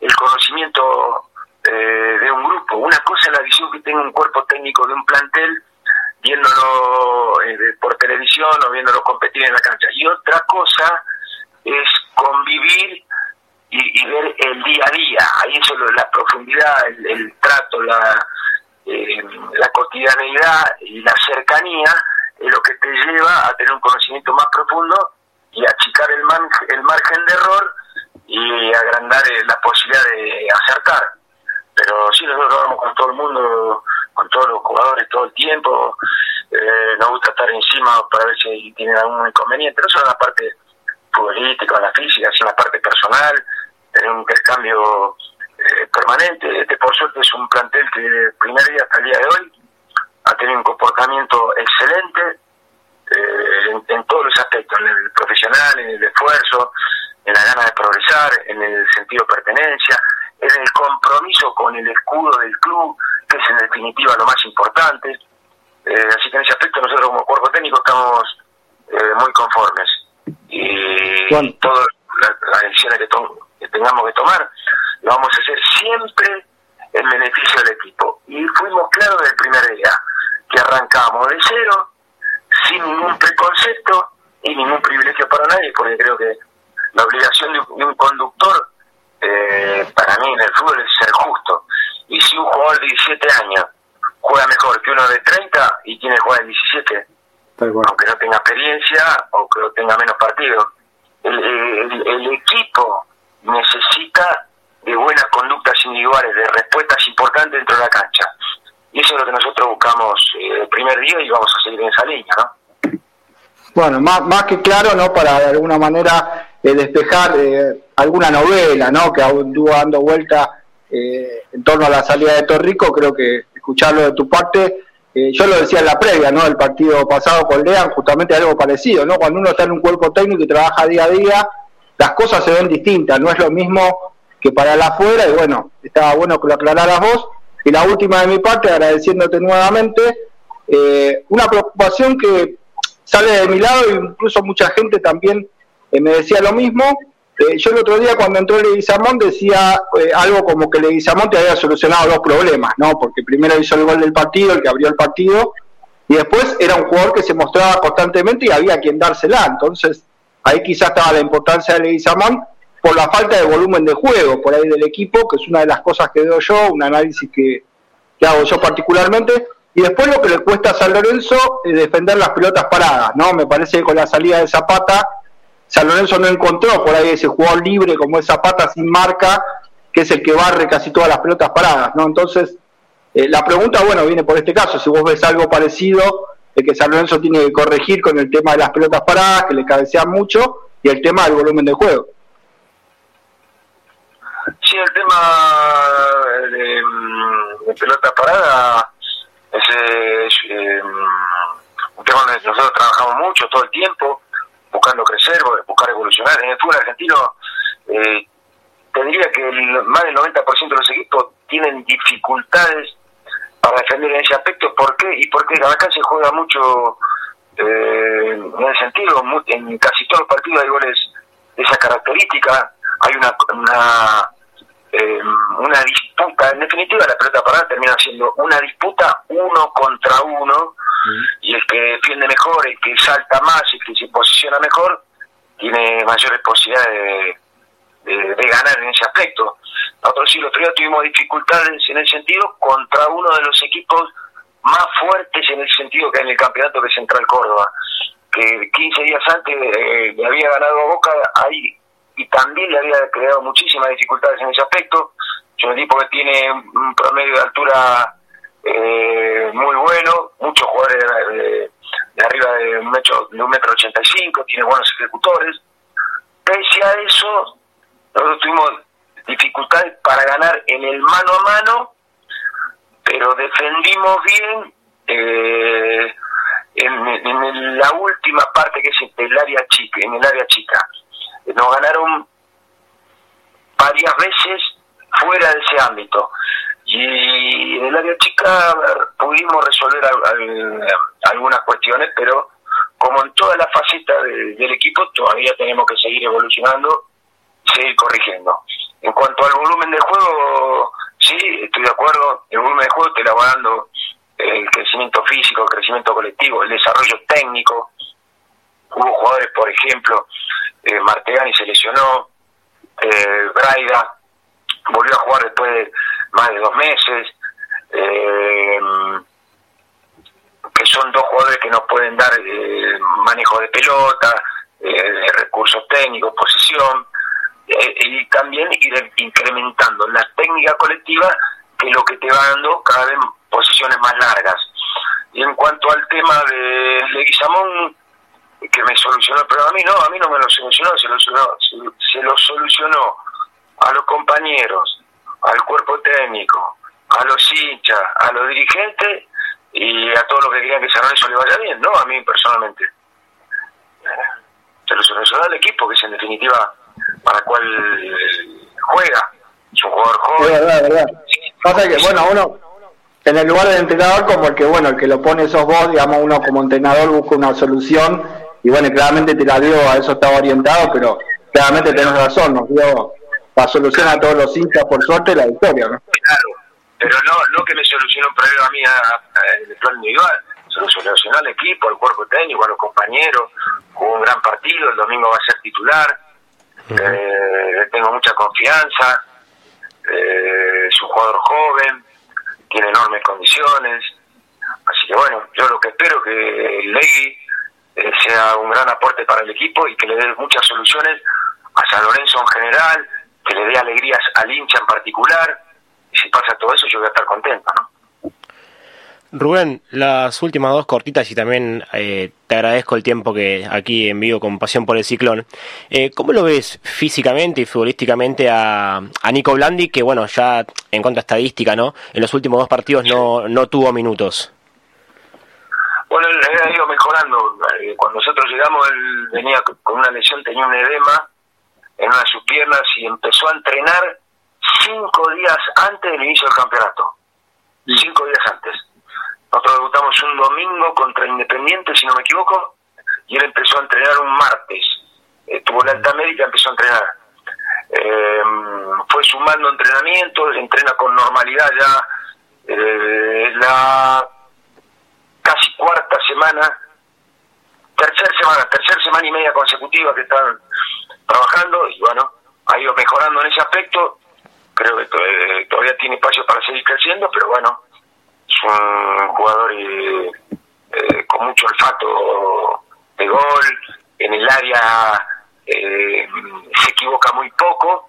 el conocimiento eh, de un grupo. Una cosa es la visión que tenga un cuerpo técnico de un plantel viéndolo eh, por televisión o viéndolo competir en la cancha. Y otra cosa es convivir y, ver el día a día. Ahí eso la profundidad, el, trato, la, eh, la cotidianeidad y la cercanía es lo que te lleva a tener un conocimiento más profundo y achicar el, el margen de error y agrandar eh, la posibilidad de acertar. Pero sí, nosotros vamos con todo el mundo, con todos los jugadores todo el tiempo. Eh, nos gusta estar encima para ver si tienen algún inconveniente. No solo en la parte futbolística, en la física, sino en la parte personal, tener un intercambio eh, permanente. Este, por suerte, es un plantel que el primer día hasta el día de hoy ha tenido un comportamiento excelente eh, en, todos los aspectos, en el profesional, en el esfuerzo, en la gana de progresar, en el sentido de pertenencia, en el compromiso con el escudo del club, que es en definitiva lo más importante. Eh, así que en ese aspecto nosotros como cuerpo técnico estamos eh, muy conformes. Y todas las, decisiones que, tengamos que tomar, lo vamos a hacer siempre en beneficio del equipo. Y fuimos claros del primer día, que arrancamos de cero, sin ningún preconcepto y ningún privilegio para nadie, porque creo que la obligación de un, conductor eh, para mí en el fútbol es ser justo. Y si un jugador de 17 años juega mejor que uno de 30 y tiene que jugar de 17, aunque no tenga experiencia o que no tenga menos partidos, el, equipo necesita de buenas conductas individuales, de respuestas importantes dentro de la cancha. Y eso es lo que nosotros buscamos eh, el primer día y vamos a seguir en esa línea, ¿no? Bueno, más, más que claro, ¿no? Para de alguna manera eh, despejar eh, alguna novela, ¿no? Que anduvo dando vuelta eh, en torno a la salida de Torrico, creo que escucharlo de tu parte, yo lo decía en la previa, ¿no? El partido pasado con Lean, justamente algo parecido, ¿no? Cuando uno está en un cuerpo técnico y trabaja día a día, las cosas se ven distintas, no es lo mismo que para el afuera, y bueno, estaba bueno que lo aclararas vos. Y la última de mi parte, agradeciéndote nuevamente, una preocupación que sale de mi lado, e incluso mucha gente también me decía lo mismo. Eh, yo el otro día cuando entró Leguizamón decía eh, algo como que Leguizamón te había solucionado dos problemas, ¿no? Porque primero hizo el gol del partido, el que abrió el partido, y después era un jugador que se mostraba constantemente y había quien dársela. Entonces, ahí quizás estaba la importancia de Leguizamón por la falta de volumen de juego por ahí del equipo, que es una de las cosas que veo yo, un análisis que, que hago yo particularmente. Y después lo que le cuesta a San Lorenzo es defender las pelotas paradas, ¿no? Me parece que con la salida de Zapata San Lorenzo no encontró por ahí ese jugador libre como esa pata sin marca, que es el que barre casi todas las pelotas paradas, ¿no? Entonces, eh, la pregunta, bueno, viene por este caso, si vos ves algo parecido, de que San Lorenzo tiene que corregir con el tema de las pelotas paradas, que le cabecean mucho, y el tema del volumen de juego. Sí, el tema de, mm, pelotas paradas es, eh, un tema donde nosotros trabajamos mucho todo el tiempo buscando crecer, buscar evolucionar. En el fútbol argentino, eh, tendría que más del 90% de los equipos tienen dificultades para defender en ese aspecto. ¿Por qué? Y porque acá se juega mucho eh, en el sentido, en casi todos los partidos hay goles de esa característica. Hay una, una eh, una disputa, en definitiva la pelota parada termina siendo una disputa uno contra uno y el que defiende mejor, el que salta más, el que se posiciona mejor, tiene mayores posibilidades de, ganar en ese aspecto. Nosotros sí, los otro tuvimos dificultades en el sentido contra uno de los equipos más fuertes en el sentido que en el campeonato que Central Córdoba, que 15 días antes eh, le había ganado a Boca ahí y también le había creado muchísimas dificultades en ese aspecto. Es un equipo que tiene un promedio de altura eh, muy bueno, muchos jugadores de, arriba de un, metro, de un metro ochenta y cinco, tiene buenos ejecutores. Pese a eso, nosotros tuvimos dificultades para ganar en el mano a mano, pero defendimos bien eh, en, la última parte que es el área chica, en el área chica nos ganaron varias veces fuera de ese ámbito. Y en el área chica pudimos resolver algunas cuestiones, pero como en todas las facetas del equipo, todavía tenemos que seguir evolucionando, seguir corrigiendo. En cuanto al volumen de juego, sí, estoy de acuerdo, el volumen de juego te la dando el crecimiento físico, el crecimiento colectivo, el desarrollo técnico. Hubo jugadores, por ejemplo, eh, Martegani se lesionó, eh, Braida volvió a jugar después de más de dos meses, eh, que son dos jugadores que nos pueden dar eh, manejo de pelota, eh, recursos técnicos, posición, y también ir incrementando la técnica colectiva, que es lo que te va dando cada vez posiciones más largas. Y en cuanto al tema de Leguizamón, que me solucionó pero a mí no, a mí no me lo solucionó, se lo se lo solucionó a los compañeros, al cuerpo técnico, a los hinchas, a los dirigentes y a todos los que querían que San Lorenzo le vaya bien, no a mí personalmente. Se lo solucionó al equipo, que es en definitiva para el cual juega. Es un jugador joven. Es verdad, verdad. Pasa que, bueno, uno en el lugar del entrenador como el que, bueno, el que lo pone sos vos, digamos, uno como entrenador busca una solución y bueno, claramente te la dio, a eso estaba orientado, pero claramente tenés razón, nos dio la solución a todos los hinchas, por suerte, la victoria, ¿no? Claro, pero no, no que me solucionó un problema a mí en el plan individual, se lo solucionó al equipo, al cuerpo técnico, a los compañeros, jugó un gran partido, el domingo va a ser titular, eh, tengo mucha confianza, eh, es un jugador joven, tiene enormes condiciones, así que bueno, yo lo que espero que Legui eh, sea un gran aporte para el equipo y que le dé muchas soluciones a San Lorenzo en general, que le dé alegrías al hincha en particular, y si pasa todo eso yo voy a estar contento, ¿no? Rubén, las últimas dos cortitas y también eh, te agradezco el tiempo que aquí en vivo con Pasión por el Ciclón. Eh, ¿Cómo lo ves físicamente y futbolísticamente a, a, Nico Blandi, que bueno, ya en cuanto a estadística, ¿no? En los últimos dos partidos no, no tuvo minutos. Bueno, él ha ido mejorando. Eh, cuando nosotros llegamos, él venía con una lesión, tenía un edema en una de sus piernas y empezó a entrenar cinco días antes del inicio del campeonato. Cinco días antes nosotros debutamos un domingo contra Independiente, si no me equivoco, y él empezó a entrenar un martes. Eh, tuvo la alta médica, empezó a entrenar. Eh, fue sumando entrenamiento, entrena con normalidad ya eh, la casi cuarta semana, tercera semana, tercera semana y media consecutiva que están trabajando y bueno, ha ido mejorando en ese aspecto. Creo que todavía tiene espacio para seguir creciendo, pero bueno, es un jugador eh, eh, con mucho olfato de gol, en el área eh, se equivoca muy poco,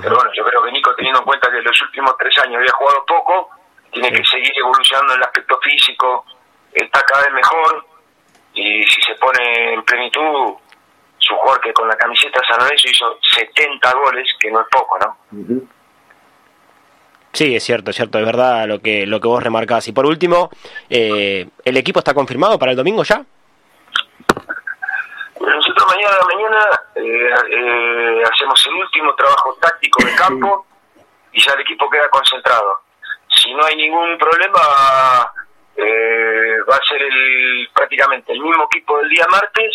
pero bueno, yo creo que Nico, teniendo en cuenta que en los últimos tres años había jugado poco, tiene que seguir evolucionando en el aspecto físico, está cada vez mejor y si se pone en plenitud, su jugador que con la camiseta San Lorenzo hizo 70 goles, que no es poco, ¿no? Sí, es cierto, es cierto, es verdad lo que lo que vos remarcás. Y por último, eh, ¿el equipo está confirmado para el domingo ya? Nosotros mañana mañana eh, eh, hacemos el último trabajo táctico de campo y ya el equipo queda concentrado. Si no hay ningún problema, va a ser el, prácticamente el mismo equipo del día martes,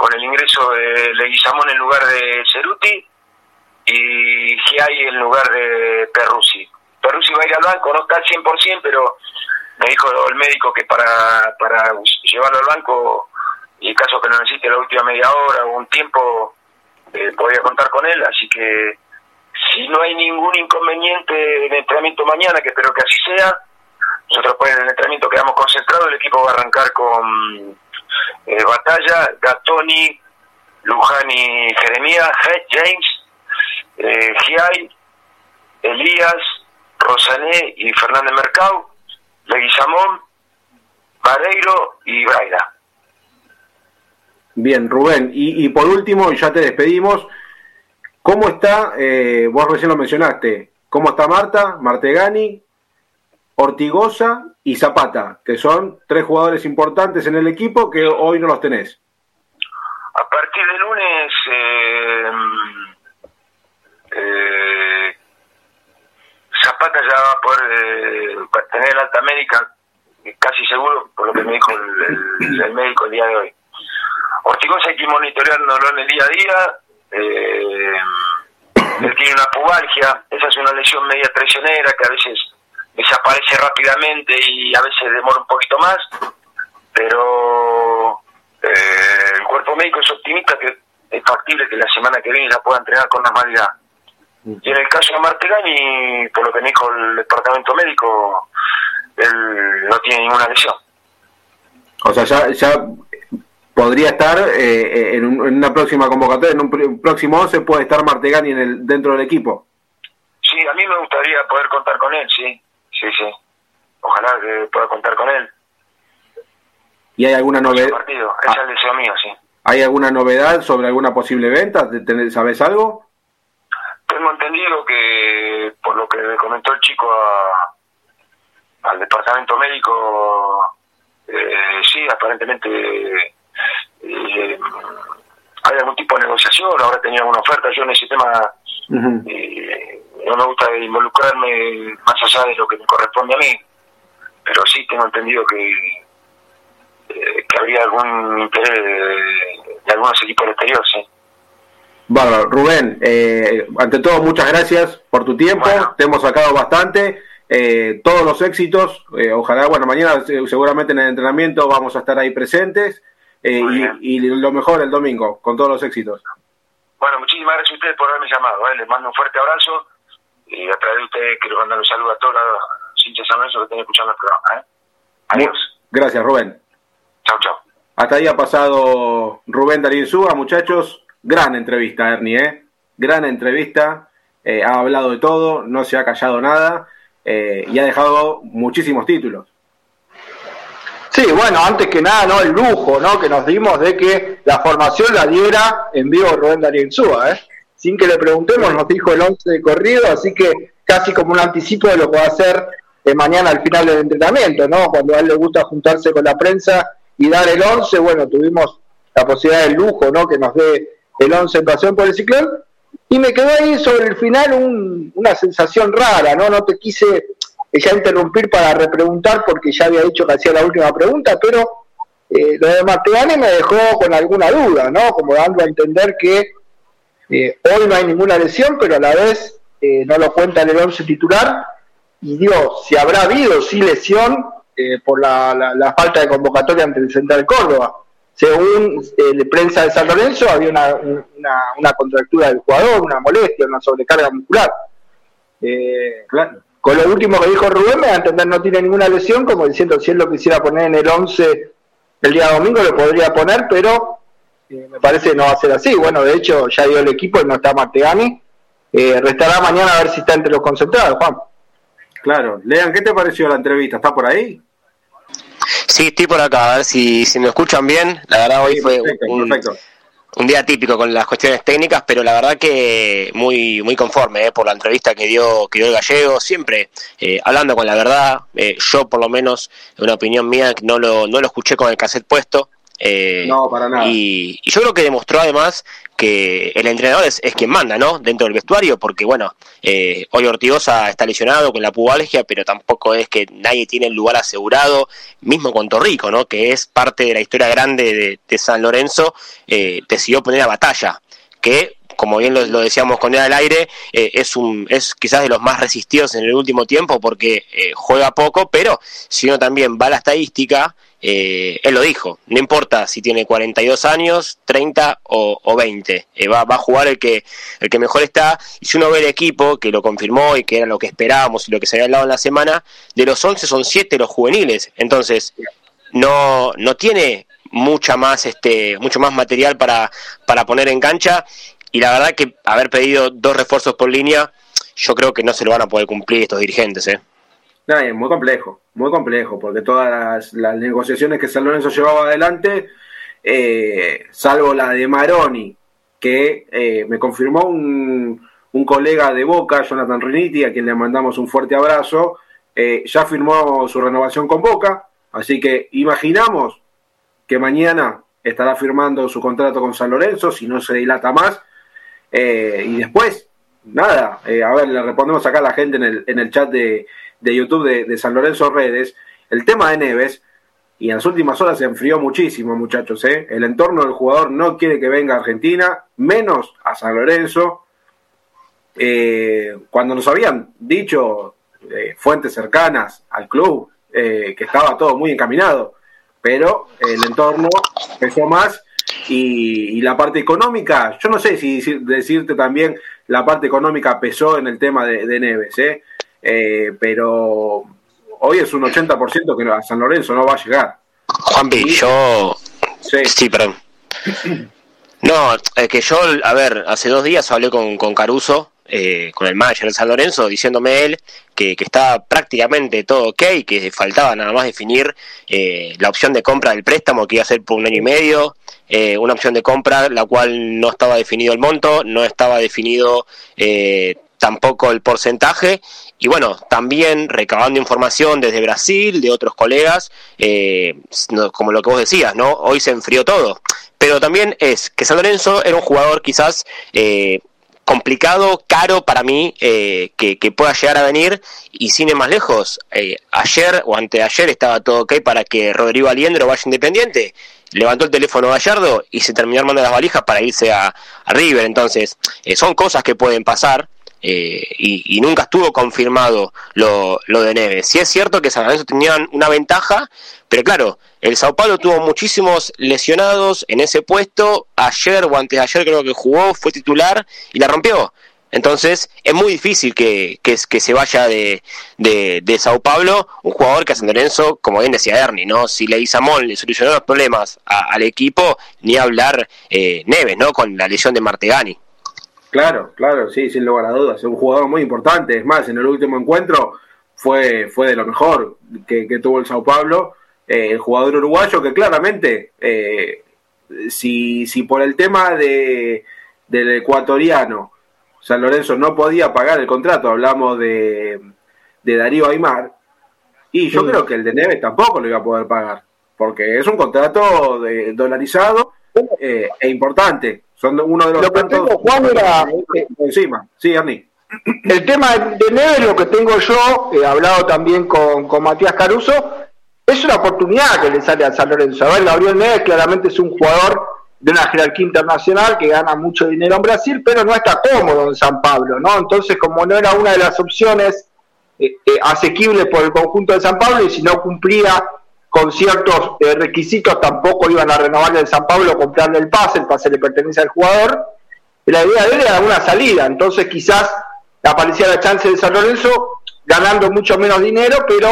con el ingreso de Leguizamón en lugar de Ceruti y Giai en lugar de Perrusi. Peruzzi va a ir al banco, no está al 100%, pero me dijo el médico que para, para llevarlo al banco, y caso que lo necesite la última media hora o un tiempo, eh, podría contar con él, así que si no hay ningún inconveniente en el entrenamiento mañana, que espero que así sea, nosotros pues en el entrenamiento quedamos concentrados, el equipo va a arrancar con eh, Batalla, Gatoni, Lujani Jeremías, James, eh, Elías, Rosané y Fernández Mercado, Leguizamón, Vareiro y Braida. Bien, Rubén. Y, y por último, ya te despedimos. ¿Cómo está, eh, vos recién lo mencionaste, cómo está Marta, Martegani, Ortigosa y Zapata, que son tres jugadores importantes en el equipo que hoy no los tenés? A partir de lunes, eh, eh, Zapata ya va a poder eh, tener el alta médica casi seguro, por lo que me dijo el, médico el día de hoy. Ortigosa hay que monitoreándolo en el día a día. Eh, él tiene una pubalgia, esa es una lesión media traicionera que a veces desaparece rápidamente y a veces demora un poquito más, pero eh, el cuerpo médico es optimista que es factible que la semana que viene la pueda entrenar con normalidad. Y en el caso de Martegani, por lo que me dijo el departamento médico, él no tiene ninguna lesión. O sea, ya, ya podría estar eh, en, una próxima convocatoria, en un, próximo 11 puede estar Martegani en el, dentro del equipo. Sí, a mí me gustaría poder contar con él, sí, sí, sí. Ojalá que pueda contar con él. ¿Y hay alguna novedad? partido, es ah. el deseo mío, sí. ¿Hay alguna novedad sobre alguna posible venta? ¿Sabes algo? Tengo entendido que, por lo que le comentó el chico al departamento médico, eh, sí, aparentemente eh, hay algún tipo de negociación, ahora tenía alguna oferta, yo en ese tema eh, no me gusta involucrarme más allá de lo que me corresponde a mí, pero sí tengo entendido que, que habría algún interés de, algunos equipos del exterior, sí. Bárbaro, Rubén, eh, ante todo muchas gracias por tu tiempo, te hemos sacado bastante, eh, todos los éxitos, eh, ojalá, bueno, mañana seguramente en el entrenamiento vamos a estar ahí presentes y, lo mejor el domingo, con todos los éxitos. Bueno, muchísimas gracias a ustedes por haberme llamado, les mando un fuerte abrazo y a través de ustedes quiero mandar un saludo a todos los hinchas San que estén escuchando el programa. Adiós. Gracias, Rubén. Chao, chao. Hasta ahí ha pasado Rubén Darín-Súa, muchachos. Gran entrevista, Ernie, ¿eh? Gran entrevista. Eh, ha hablado de todo, no se ha callado nada eh, y ha dejado muchísimos títulos. Sí, bueno, antes que nada, ¿no? El lujo, ¿no? Que nos dimos de que la formación la diera en vivo Rubén Darío Insúa, ¿eh? Sin que le preguntemos, nos dijo el 11 de corrido, así que casi como un anticipo de lo que va a hacer eh, mañana al final del entrenamiento, ¿no? Cuando a él le gusta juntarse con la prensa y dar el 11, bueno, tuvimos la posibilidad del lujo, ¿no? Que nos dé el 11 en pasión por el ciclón. Y me quedó ahí sobre el final una sensación rara, ¿no? No te quise ya interrumpir para repreguntar porque ya había dicho que hacía la última pregunta, pero eh, lo de Mateani me dejó con alguna duda, ¿no? Como dando a entender que eh, hoy no hay ninguna lesión, pero a la vez eh, no lo cuenta en el 11 titular. Y digo, si habrá habido sí lesión por la, la, falta de convocatoria ante el Central Córdoba según eh, la prensa de San Lorenzo, había una, una, contractura del jugador, una molestia, una sobrecarga muscular. Eh, con lo último que dijo Rubén, me a entender no tiene ninguna lesión, como diciendo si él lo quisiera poner en el 11 el día domingo, lo podría poner, pero eh, me parece que no va a ser así. Bueno, de hecho, ya dio el equipo y no está Martegani. restará mañana a ver si está entre los concentrados, Juan. Claro. Lean, ¿qué te pareció la entrevista? ¿Está por ahí? Sí, estoy por acá, a ver si, si me escuchan bien. La verdad, hoy fue un, día típico con las cuestiones técnicas, pero la verdad que muy muy conforme eh, por la entrevista que dio, que dio el gallego, siempre eh, hablando con la verdad. Eh, yo, por lo menos, una opinión mía, no lo, no lo escuché con el cassette puesto. No, para nada. Y, y, yo creo que demostró además que el entrenador es, quien manda, ¿no? Dentro del vestuario, porque bueno, eh, hoy Ortigosa está lesionado con la pubalgia, pero tampoco es que nadie tiene el lugar asegurado, mismo con Torrico, ¿no? Que es parte de la historia grande de, San Lorenzo, eh, decidió poner a batalla, que como bien lo, decíamos con él al aire, eh, es, un, es quizás de los más resistidos en el último tiempo porque eh, juega poco, pero si uno también va a la estadística, eh, él lo dijo, no importa si tiene 42 años, 30 o, 20, eh, va, va, a jugar el que, el que mejor está, y si uno ve el equipo, que lo confirmó y que era lo que esperábamos y lo que se había hablado en la semana, de los 11 son 7 los juveniles, entonces no, no tiene mucha más, este, mucho más material para, para poner en cancha, y la verdad que haber pedido dos refuerzos por línea, yo creo que no se lo van a poder cumplir estos dirigentes, ¿eh? Es muy complejo, muy complejo, porque todas las, negociaciones que San Lorenzo llevaba adelante, eh, salvo la de Maroni, que eh, me confirmó un, un, colega de Boca, Jonathan Reniti, a quien le mandamos un fuerte abrazo, eh, ya firmó su renovación con Boca, así que imaginamos que mañana estará firmando su contrato con San Lorenzo, si no se dilata más, y después nada, a ver, le respondemos acá a la gente en el, en el chat de, de YouTube de, de, San Lorenzo Redes. El tema de Neves, y en las últimas horas se enfrió muchísimo, muchachos. ¿eh? El entorno del jugador no quiere que venga a Argentina, menos a San Lorenzo. Eh, cuando nos habían dicho eh, fuentes cercanas al club eh, que estaba todo muy encaminado, pero el entorno pesó más y, la parte económica, yo no sé si decirte también la parte económica pesó en el tema de, de Neves, ¿eh? Eh, pero hoy es un 80% que a San Lorenzo no va a llegar. Juanpi, yo... Sí. sí, perdón. No, es que yo, a ver, hace dos días hablé con, con Caruso, eh, con el manager de San Lorenzo, diciéndome él que, que estaba prácticamente todo ok, que faltaba nada más definir eh, la opción de compra del préstamo que iba a ser por un año y medio, eh, una opción de compra la cual no estaba definido el monto, no estaba definido eh, tampoco el porcentaje y bueno, también recabando información desde Brasil, de otros colegas, eh, como lo que vos decías, ¿no? Hoy se enfrió todo. Pero también es que San Lorenzo era un jugador quizás eh, complicado, caro para mí, eh, que, pueda llegar a venir y sin ir más lejos. Eh, ayer o anteayer estaba todo ok para que Rodrigo Aliendro vaya independiente. Levantó el teléfono Gallardo y se terminó armando las valijas para irse a, a River. Entonces, eh, son cosas que pueden pasar. Eh, y, y, nunca estuvo confirmado lo, lo de Neves. Sí es cierto que San Lorenzo tenían una ventaja, pero claro, el Sao Paulo tuvo muchísimos lesionados en ese puesto. Ayer o antes de ayer creo que jugó, fue titular y la rompió. Entonces es muy difícil que, que, se vaya de, de, de, Sao Paulo un jugador que a San Lorenzo, como bien decía Ernie, ¿no? si Leguizamón le solucionó los problemas a, al equipo, ni hablar eh, Neves, ¿no? con la lesión de Martegani. Claro, claro, sí, sin lugar a dudas. Es un jugador muy importante. Es más, en el último encuentro fue, fue de lo mejor que, que tuvo el Sao Paulo. Eh, el jugador uruguayo que claramente, eh, si, si por el tema de, del ecuatoriano, San Lorenzo no podía pagar el contrato, hablamos de, de Darío Aymar, y yo sí. creo que el de Neves tampoco lo iba a poder pagar, porque es un contrato de, dolarizado eh, e importante. Son uno de los lo que tengo, Juan, era encima. Sí, Ernie. El tema de Neves, lo que tengo yo, he hablado también con, con Matías Caruso, es una oportunidad que le sale a San Lorenzo. A ver, Gabriel Neves claramente es un jugador de una jerarquía internacional que gana mucho dinero en Brasil, pero no está cómodo en San Pablo, ¿no? Entonces, como no era una de las opciones eh, eh, asequibles por el conjunto de San Pablo y si no cumplía con ciertos requisitos tampoco iban a renovarle el San Pablo, comprarle el pase, el pase le pertenece al jugador. La idea de él era una salida, entonces quizás aparecía la chance de San Lorenzo ganando mucho menos dinero, pero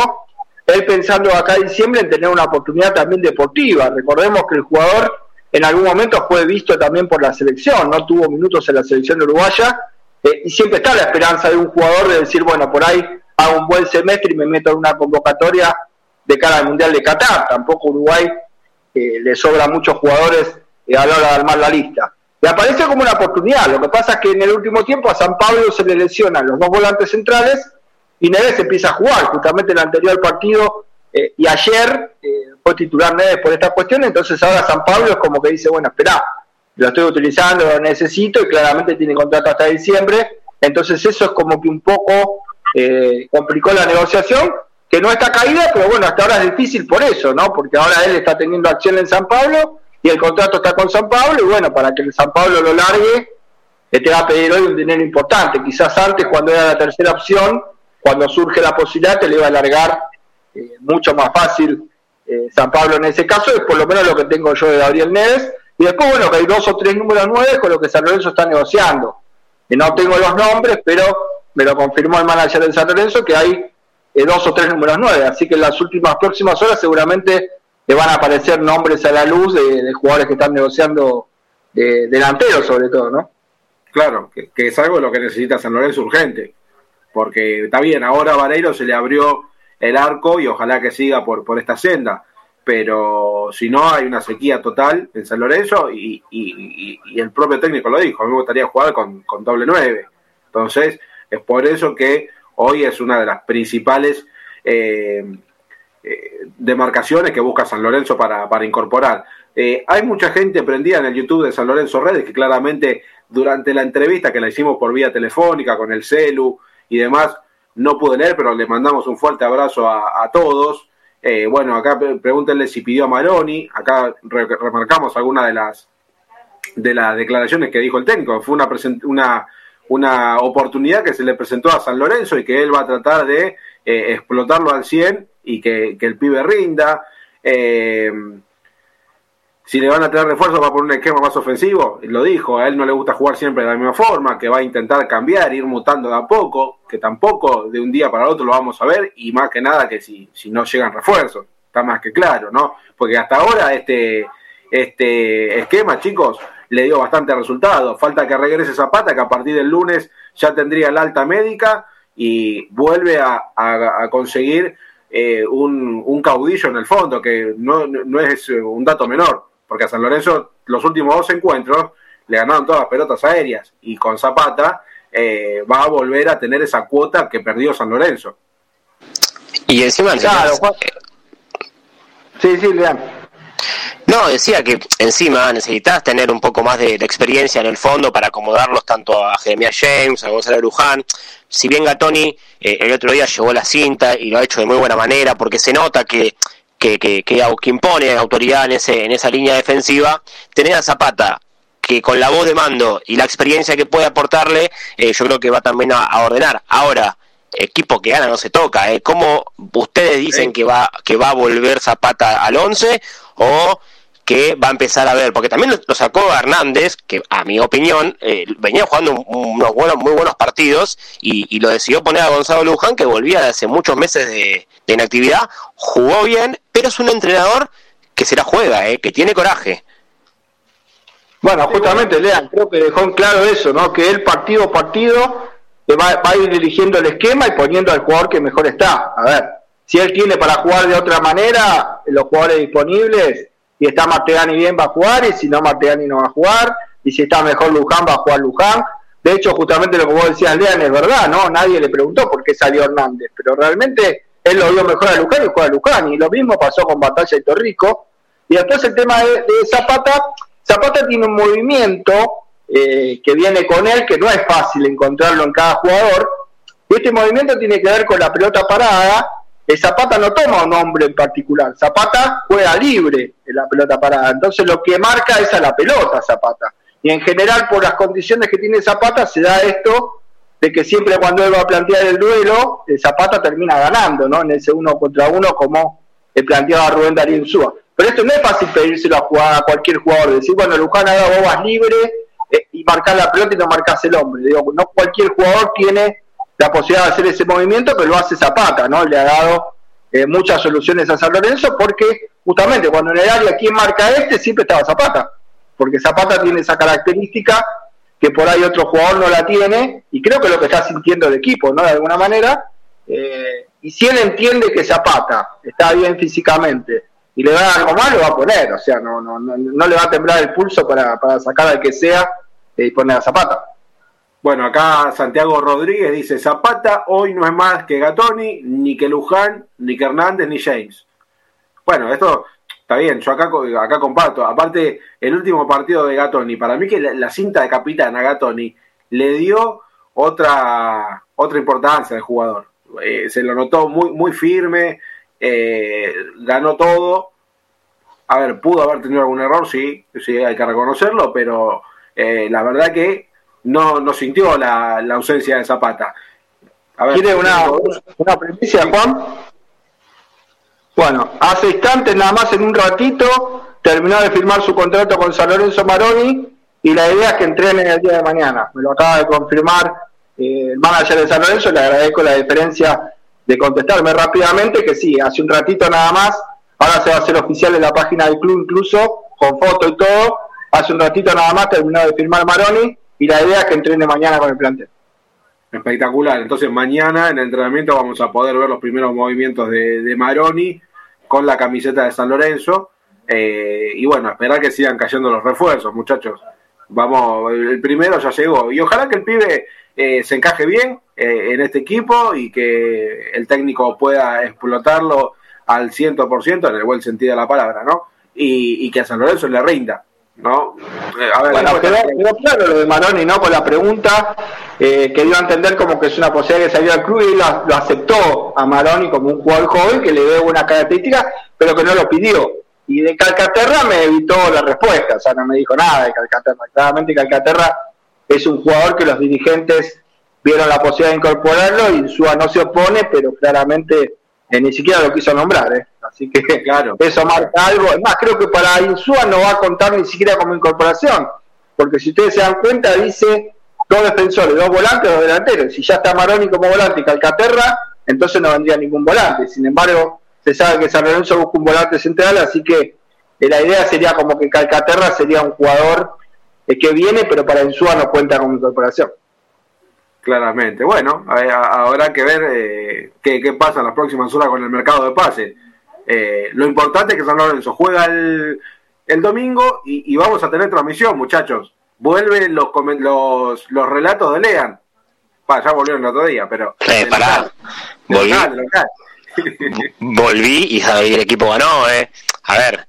él pensando acá en diciembre en tener una oportunidad también deportiva. Recordemos que el jugador en algún momento fue visto también por la selección, no tuvo minutos en la selección uruguaya, eh, y siempre está la esperanza de un jugador de decir, bueno, por ahí hago un buen semestre y me meto en una convocatoria de cara al Mundial de Qatar. Tampoco Uruguay eh, le sobra muchos jugadores eh, a la hora de armar la lista. Y aparece como una oportunidad. Lo que pasa es que en el último tiempo a San Pablo se le lesionan los dos volantes centrales y Neves empieza a jugar. Justamente en el anterior partido eh, y ayer eh, fue titular Neves por esta cuestión. Entonces ahora San Pablo es como que dice, bueno, espera, lo estoy utilizando, lo necesito y claramente tiene contrato hasta diciembre. Entonces eso es como que un poco complicó la negociación que no está caída, pero bueno, hasta ahora es difícil por eso, ¿no? Porque ahora él está teniendo acción en San Pablo y el contrato está con San Pablo, y bueno, para que el San Pablo lo largue, le te va a pedir hoy un dinero importante. Quizás antes, cuando era la tercera opción, cuando surge la posibilidad, te le va a alargar eh, mucho más fácil eh, San Pablo en ese caso, es por lo menos lo que tengo yo de Gabriel Neves. Y después, bueno, que hay dos o tres números nueve con lo que San Lorenzo está negociando. Y no tengo los nombres, pero me lo confirmó el manager de San Lorenzo que hay eh, dos o tres números nueve. Así que en las últimas próximas horas seguramente le van a aparecer nombres a la luz de, jugadores que están negociando de, delanteros sobre todo, ¿no? Claro, que, es algo de lo que necesita San Lorenzo urgente, porque está bien, ahora a Vareiro se le abrió el arco y ojalá que siga por, por esta senda, pero si no hay una sequía total en San Lorenzo y, y, y el propio técnico lo dijo, a mí me gustaría jugar con, con doble nueve, entonces es por eso que hoy es una de las principales eh, eh, demarcaciones que busca San Lorenzo para, para incorporar. Eh, hay mucha gente prendida en el YouTube de San Lorenzo Redes que claramente durante la entrevista que la hicimos por vía telefónica con el celu y demás, no pude leer, pero le mandamos un fuerte abrazo a, todos. Bueno, acá pregúntenle si pidió a Maroni, acá remarcamos algunas de las de las declaraciones que dijo el técnico. Fue una, una, una oportunidad que se le presentó a San Lorenzo y que él va a tratar de eh, explotarlo al 100 y que, que el pibe rinda. Eh, si le van a tener refuerzos va a poner un esquema más ofensivo, lo dijo, a él no le gusta jugar siempre de la misma forma, que va a intentar cambiar, ir mutando de a poco, que tampoco de un día para otro lo vamos a ver, y más que nada que si, si no llegan refuerzos, está más que claro, ¿no? Porque hasta ahora este, este esquema, chicos, le dio bastante resultado. Falta que regrese Zapata, que a partir del lunes ya tendría la alta médica y vuelve a, conseguir eh, un, un, caudillo en el fondo, que no, no es un dato menor porque a San Lorenzo los últimos dos encuentros le ganaron todas las pelotas aéreas y con Zapata eh, va a volver a tener esa cuota que perdió San Lorenzo. Y encima... Claro, Sí, sí, Leandro. No, decía que encima necesitas tener un poco más de, experiencia en el fondo para acomodarlos tanto a Jeremiah James, a Gonzalo Luján. Si bien Gatoni eh, el otro día llevó la cinta y lo ha hecho de muy buena manera, porque se nota que que, que, que, impone autoridad en, ese, en esa línea defensiva, tener a Zapata que con la voz de mando y la experiencia que puede aportarle, eh, yo creo que va también a, ordenar. Ahora, equipo que gana no se toca, ¿eh? ¿Cómo ustedes dicen que va, que va a volver Zapata al 11 o que va a empezar a ver, porque también lo sacó Hernández, que a mi opinión eh, venía jugando unos buenos, muy buenos partidos y, lo decidió poner a Gonzalo Luján, que volvía de hace muchos meses de, inactividad, jugó bien, pero es un entrenador que se la juega, eh, que tiene coraje. Bueno, justamente, Lean, creo que dejó en claro eso, ¿no? Que él partido a partido va, va a ir dirigiendo el esquema y poniendo al jugador que mejor está. A ver, si él tiene para jugar de otra manera, los jugadores disponibles y está Martegani bien va a jugar, y si no Martegani no va a jugar, y si está mejor Luján va a jugar Luján. De hecho, justamente lo que vos decías, Lean, es verdad, ¿no? Nadie le preguntó por qué salió Hernández, pero realmente él lo vio mejor a Luján y juega a Luján, y lo mismo pasó con Batalla y Torrico. Y después el tema de, Zapata, Zapata tiene un movimiento eh, que viene con él, que no es fácil encontrarlo en cada jugador, y este movimiento tiene que ver con la pelota parada, Zapata no toma un hombre en particular, Zapata juega libre en la pelota parada, entonces lo que marca es a la pelota Zapata. Y en general, por las condiciones que tiene Zapata, se da esto de que siempre cuando él va a plantear el duelo, el Zapata termina ganando, ¿no? En ese uno contra uno, como planteaba Rubén Darío Insúa. Pero esto no es fácil pedírselo a, jugar, a cualquier jugador, decir, bueno, Luján haga bobas libre eh, y marcar la pelota y no marcas el hombre. Digo, no cualquier jugador tiene la posibilidad de hacer ese movimiento, pero lo hace Zapata, ¿no? Le ha dado eh, muchas soluciones a San Lorenzo porque justamente cuando en el área quién marca este siempre estaba Zapata, porque Zapata tiene esa característica que por ahí otro jugador no la tiene y creo que es lo que está sintiendo el equipo, ¿no? De alguna manera. Eh, y si él entiende que Zapata está bien físicamente y le da algo mal, lo va a poner, o sea, no, no, no, no le va a temblar el pulso para, para sacar al que sea y poner a Zapata. Bueno, acá Santiago Rodríguez dice, Zapata hoy no es más que Gatoni, ni que Luján, ni que Hernández, ni James. Bueno, esto está bien, yo acá, acá comparto. Aparte, el último partido de Gatoni, para mí que la, cinta de capitán a Gatoni le dio otra, otra importancia al jugador. Eh, se lo notó muy, muy firme, eh, ganó todo. A ver, pudo haber tenido algún error, sí, sí, hay que reconocerlo, pero eh, la verdad que no, no sintió la, la ausencia de Zapata. ¿Quiere una, una primicia, Juan? Bueno, hace instantes, nada más en un ratito, terminó de firmar su contrato con San Lorenzo Maroni y la idea es que entrenen el día de mañana. Me lo acaba de confirmar eh, el manager de San Lorenzo, le agradezco la diferencia de contestarme rápidamente, que sí, hace un ratito nada más, ahora se va a hacer oficial en la página del club incluso, con foto y todo, hace un ratito nada más terminó de firmar Maroni y la idea es que entrene mañana con el plantel. Espectacular. Entonces mañana en el entrenamiento vamos a poder ver los primeros movimientos de, Maroni con la camiseta de San Lorenzo. Eh, y bueno, esperar que sigan cayendo los refuerzos, muchachos. Vamos, el primero ya llegó. Y ojalá que el pibe eh, se encaje bien eh, en este equipo y que el técnico pueda explotarlo al 100% en el buen sentido de la palabra, ¿no? y, que a San Lorenzo le rinda. ¿No? Eh, a ver, bueno, quedó, claro lo de Maroni, ¿no? Con la pregunta eh, que dio a entender como que es una posibilidad que salió al club y lo, aceptó a Maroni como un jugador joven que le dé buena característica, pero que no lo pidió. Y de Calcaterra me evitó la respuesta, o sea, no me dijo nada de Calcaterra. Claramente Calcaterra es un jugador que los dirigentes vieron la posibilidad de incorporarlo y Insúa no se opone, pero claramente eh, ni siquiera lo quiso nombrar, ¿eh? Así que claro. eso marca algo. Es más, creo que para Insúa no va a contar ni siquiera como incorporación, porque si ustedes se dan cuenta, dice dos defensores, dos volantes, dos delanteros. Si ya está Maroni como volante y Calcaterra, entonces no vendría ningún volante. Sin embargo, se sabe que San Lorenzo busca un volante central, así que eh, la idea sería como que Calcaterra sería un jugador eh, que viene, pero para Insúa no cuenta como incorporación. Claramente. Bueno, habrá que ver eh, qué, pasa en las próximas horas con el mercado de pases. Eh, lo importante es que San Lorenzo juega el, el domingo y, vamos a tener transmisión, muchachos. Vuelven los, los, los relatos de Lean. ya volvieron el otro día, pero. Eh, pará. Volví. Volví y el equipo ganó, eh. A ver,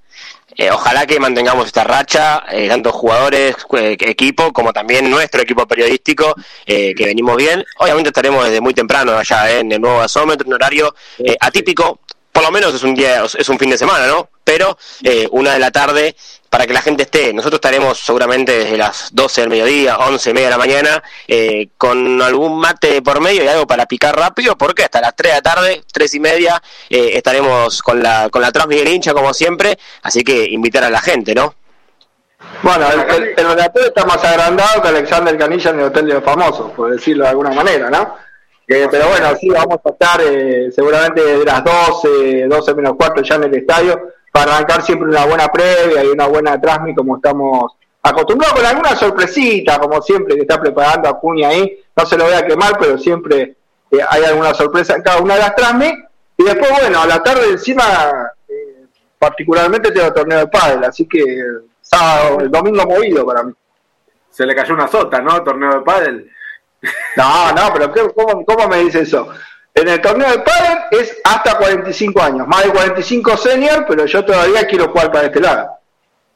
eh, ojalá que mantengamos esta racha, eh, tanto jugadores, eh, equipo, como también nuestro equipo periodístico, que venimos bien. Obviamente estaremos desde muy temprano allá en el nuevo gasómetro, un horario atípico, por lo menos es un día, es un fin de semana, ¿no? Pero una de la tarde para que la gente esté. Nosotros estaremos seguramente desde las 12 del mediodía, 11 y media de la mañana, eh, con algún mate por medio y algo para picar rápido, porque hasta las 3 de la tarde, 3 y media, eh, estaremos con la, con la Transmiguel hincha como siempre, así que invitar a la gente, ¿no? Bueno, el, el, está más agrandado que Alexander Canilla en el Hotel de los Famosos, por decirlo de alguna manera, ¿no? Eh, pero bueno, sí, vamos a estar seguramente de las 12, 12 menos cuarto ya en el estadio para arrancar siempre una buena previa y una buena transmi como estamos acostumbrados, con alguna sorpresita, como siempre, que está preparando Acuña ahí. No se lo voy a quemar, pero siempre eh, hay alguna sorpresa en cada una de las transmi. Y después, bueno, a la tarde encima, eh, particularmente tengo torneo de pádel, así que sábado, el domingo movido para mí. Se le cayó una sota, ¿no? Torneo de pádel. No, no, pero ¿cómo, me dice eso? En el torneo de pádel es hasta 45 años, más de 45 senior, pero yo todavía quiero jugar para este lado.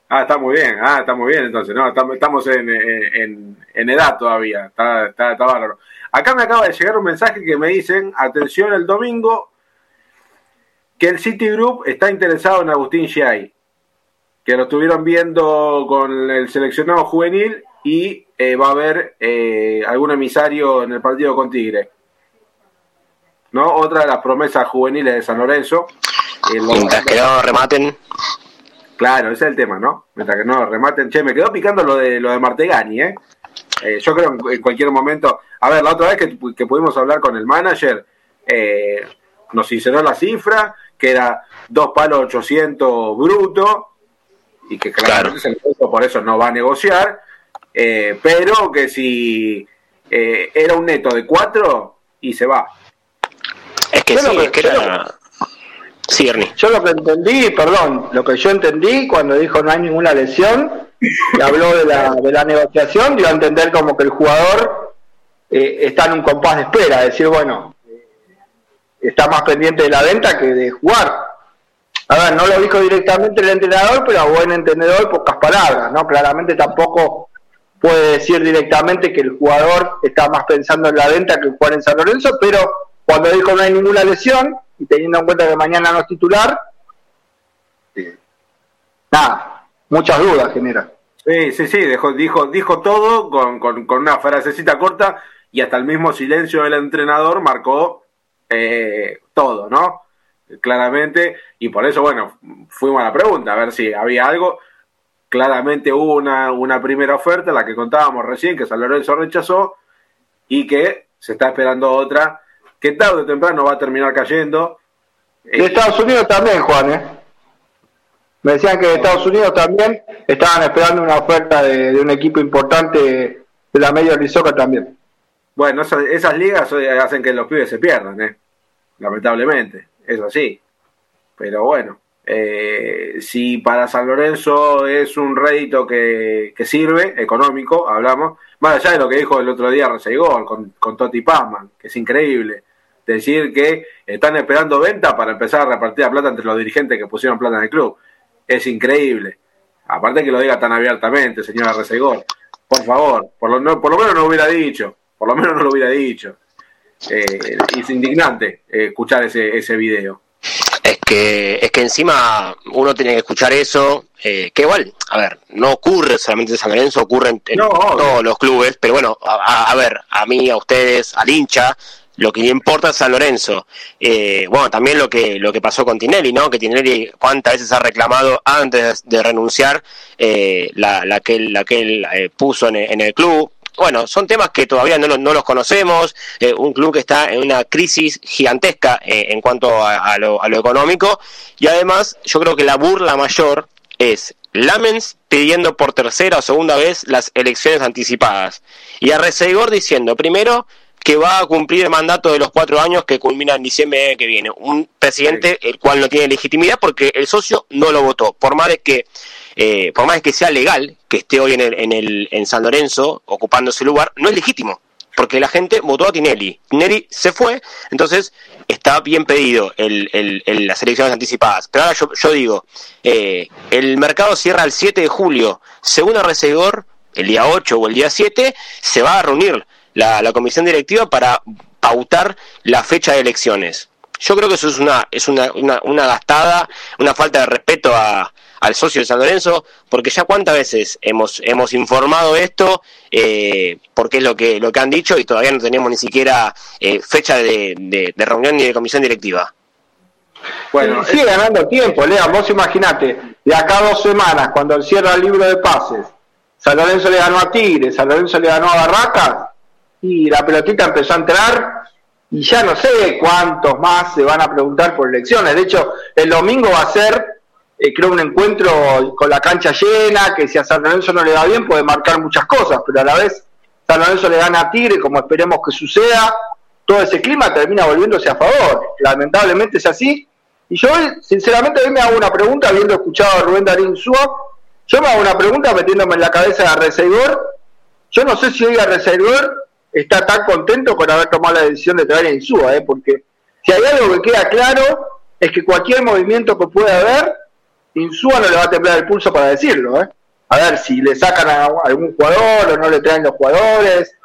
Ah, está muy bien, ah, está muy bien entonces, no, estamos en, en, edad todavía, está, está, bárbaro. Acá me acaba de llegar un mensaje que me dicen, atención el domingo, que el City Group está interesado en Agustín Giai, que lo estuvieron viendo con el seleccionado juvenil y eh, va a haber eh, algún emisario en el partido con Tigre. ¿no? Otra de las promesas juveniles de San Lorenzo. Mientras que no rematen. Claro, ese es el tema, ¿no? Mientras que no rematen. Che, me quedó picando lo de lo de Martegani, ¿eh? eh yo creo en, en cualquier momento. A ver, la otra vez que, que pudimos hablar con el manager, eh, nos sinceró la cifra, que era dos palos 800 bruto, y que claramente claro. por eso no va a negociar, eh, pero que si era un neto de cuatro y se va. Es que sí, es que era... Sí, Ernie. Yo lo que entendí, perdón, lo que yo entendí cuando dijo no hay ninguna lesión, y habló de la, de la negociación, dio a entender como que el jugador eh, está en un compás de espera, decir, bueno, está más pendiente de la venta que de jugar. A ver, no lo dijo directamente el entrenador, pero a buen entendedor, pocas palabras, ¿no? Claramente tampoco puede decir directamente que el jugador está más pensando en la venta que jugar en San Lorenzo, pero cuando dijo no hay ninguna lesión, y teniendo en cuenta que mañana no es titular, nada, muchas dudas genera. Sí, sí, sí, dijo, dijo, dijo todo con, con, una frasecita corta y hasta el mismo silencio del entrenador marcó eh, todo, ¿no? Claramente, y por eso, bueno, fuimos a la pregunta, a ver si había algo. Claramente hubo una, una primera oferta, la que contábamos recién, que San Lorenzo rechazó, y que se está esperando otra que tarde o temprano va a terminar cayendo. De Estados Unidos también, Juan, ¿eh? Me decían que de Estados Unidos también estaban esperando una oferta de, un equipo importante de la Major League también. Bueno, esas, ligas hacen que los pibes se pierdan, ¿eh? Lamentablemente, es así. Pero bueno, eh, si para San Lorenzo es un rédito que, sirve, económico, hablamos, más allá de lo que dijo el otro día Reseigol con, con Toti Pazman, que es increíble decir que están esperando venta para empezar a repartir la plata entre los dirigentes que pusieron plata en el club. es increíble. Aparte que lo diga tan abiertamente, señora Resegor. Por favor, por lo, no, por lo menos no lo hubiera dicho. Por lo menos no lo hubiera dicho. Eh, es indignante eh, escuchar ese, ese video. Es que, es que encima uno tiene que escuchar eso, eh, que igual, a ver, no ocurre solamente en San Lorenzo, ocurre en, en No, obvio. todos los clubes, pero bueno, a, a- ver, a mí, a ustedes, al hincha, lo que le importa es San Lorenzo. Eh, bueno, también lo que, lo que pasó con Tinelli, ¿no? Que Tinelli cuántas veces ha reclamado antes de renunciar eh, la, la que la que él eh, puso en el, en el club. Bueno, son temas que todavía no, lo- no los conocemos, eh, un club que está en una crisis gigantesca eh, en cuanto a, a lo, a lo económico y además yo creo que la burla mayor es Lamens pidiendo por tercera o segunda vez las elecciones anticipadas y a Reseigor diciendo primero que va a cumplir el mandato de los cuatro años que culmina en diciembre que viene. Un presidente el cual no tiene legitimidad porque el socio no lo votó. Por más de que, eh, por más que sea legal que esté hoy en, el, en, el, en San Lorenzo ocupando ese lugar, no es legítimo. Porque la gente votó a Tinelli. Tinelli se fue, entonces está bien pedido el, el- el- las elecciones anticipadas. Pero ahora yo, digo, eh, el mercado cierra el 7 de julio. Según Arrecedor, el día 8 o el día 7, se va a reunir la, la comisión directiva para pautar la fecha de elecciones. Yo creo que eso es una, es una, una, una gastada, una falta de respeto a, al socio de San Lorenzo, porque ya cuántas veces hemos, hemos informado esto, eh, porque es lo que, lo que han dicho y todavía no tenemos ni siquiera eh, fecha de, de, de reunión ni de comisión directiva. Bueno, sigue ganando tiempo, Lea. Vos imaginate, de acá a dos semanas, cuando cierra el libro de pases, San Lorenzo le ganó a Tigre, San Lorenzo le ganó a Barracas, y la pelotita empezó a entrar, y ya no sé cuántos más se van a preguntar por elecciones. De hecho, el domingo va a ser, eh, creo, un encuentro con la cancha llena, que si a San Lorenzo no le va bien puede marcar muchas cosas, pero a la vez San Lorenzo le gana a Tigre, como esperemos que suceda, todo ese clima termina volviéndose a favor. Lamentablemente es así. Y yo, sinceramente, hoy me hago una pregunta, habiendo escuchado a Rubén Darín Suá, yo me hago una pregunta metiéndome en la cabeza de Arreceidor. Yo no sé si hoy Arreceidor está tan contento con haber tomado la decisión de traer a Insúa, ¿eh? porque si hay algo que queda claro es que cualquier movimiento que pueda haber, Insúa no le va a temblar el pulso para decirlo. ¿eh? A ver si le sacan a algún jugador o no le traen los jugadores,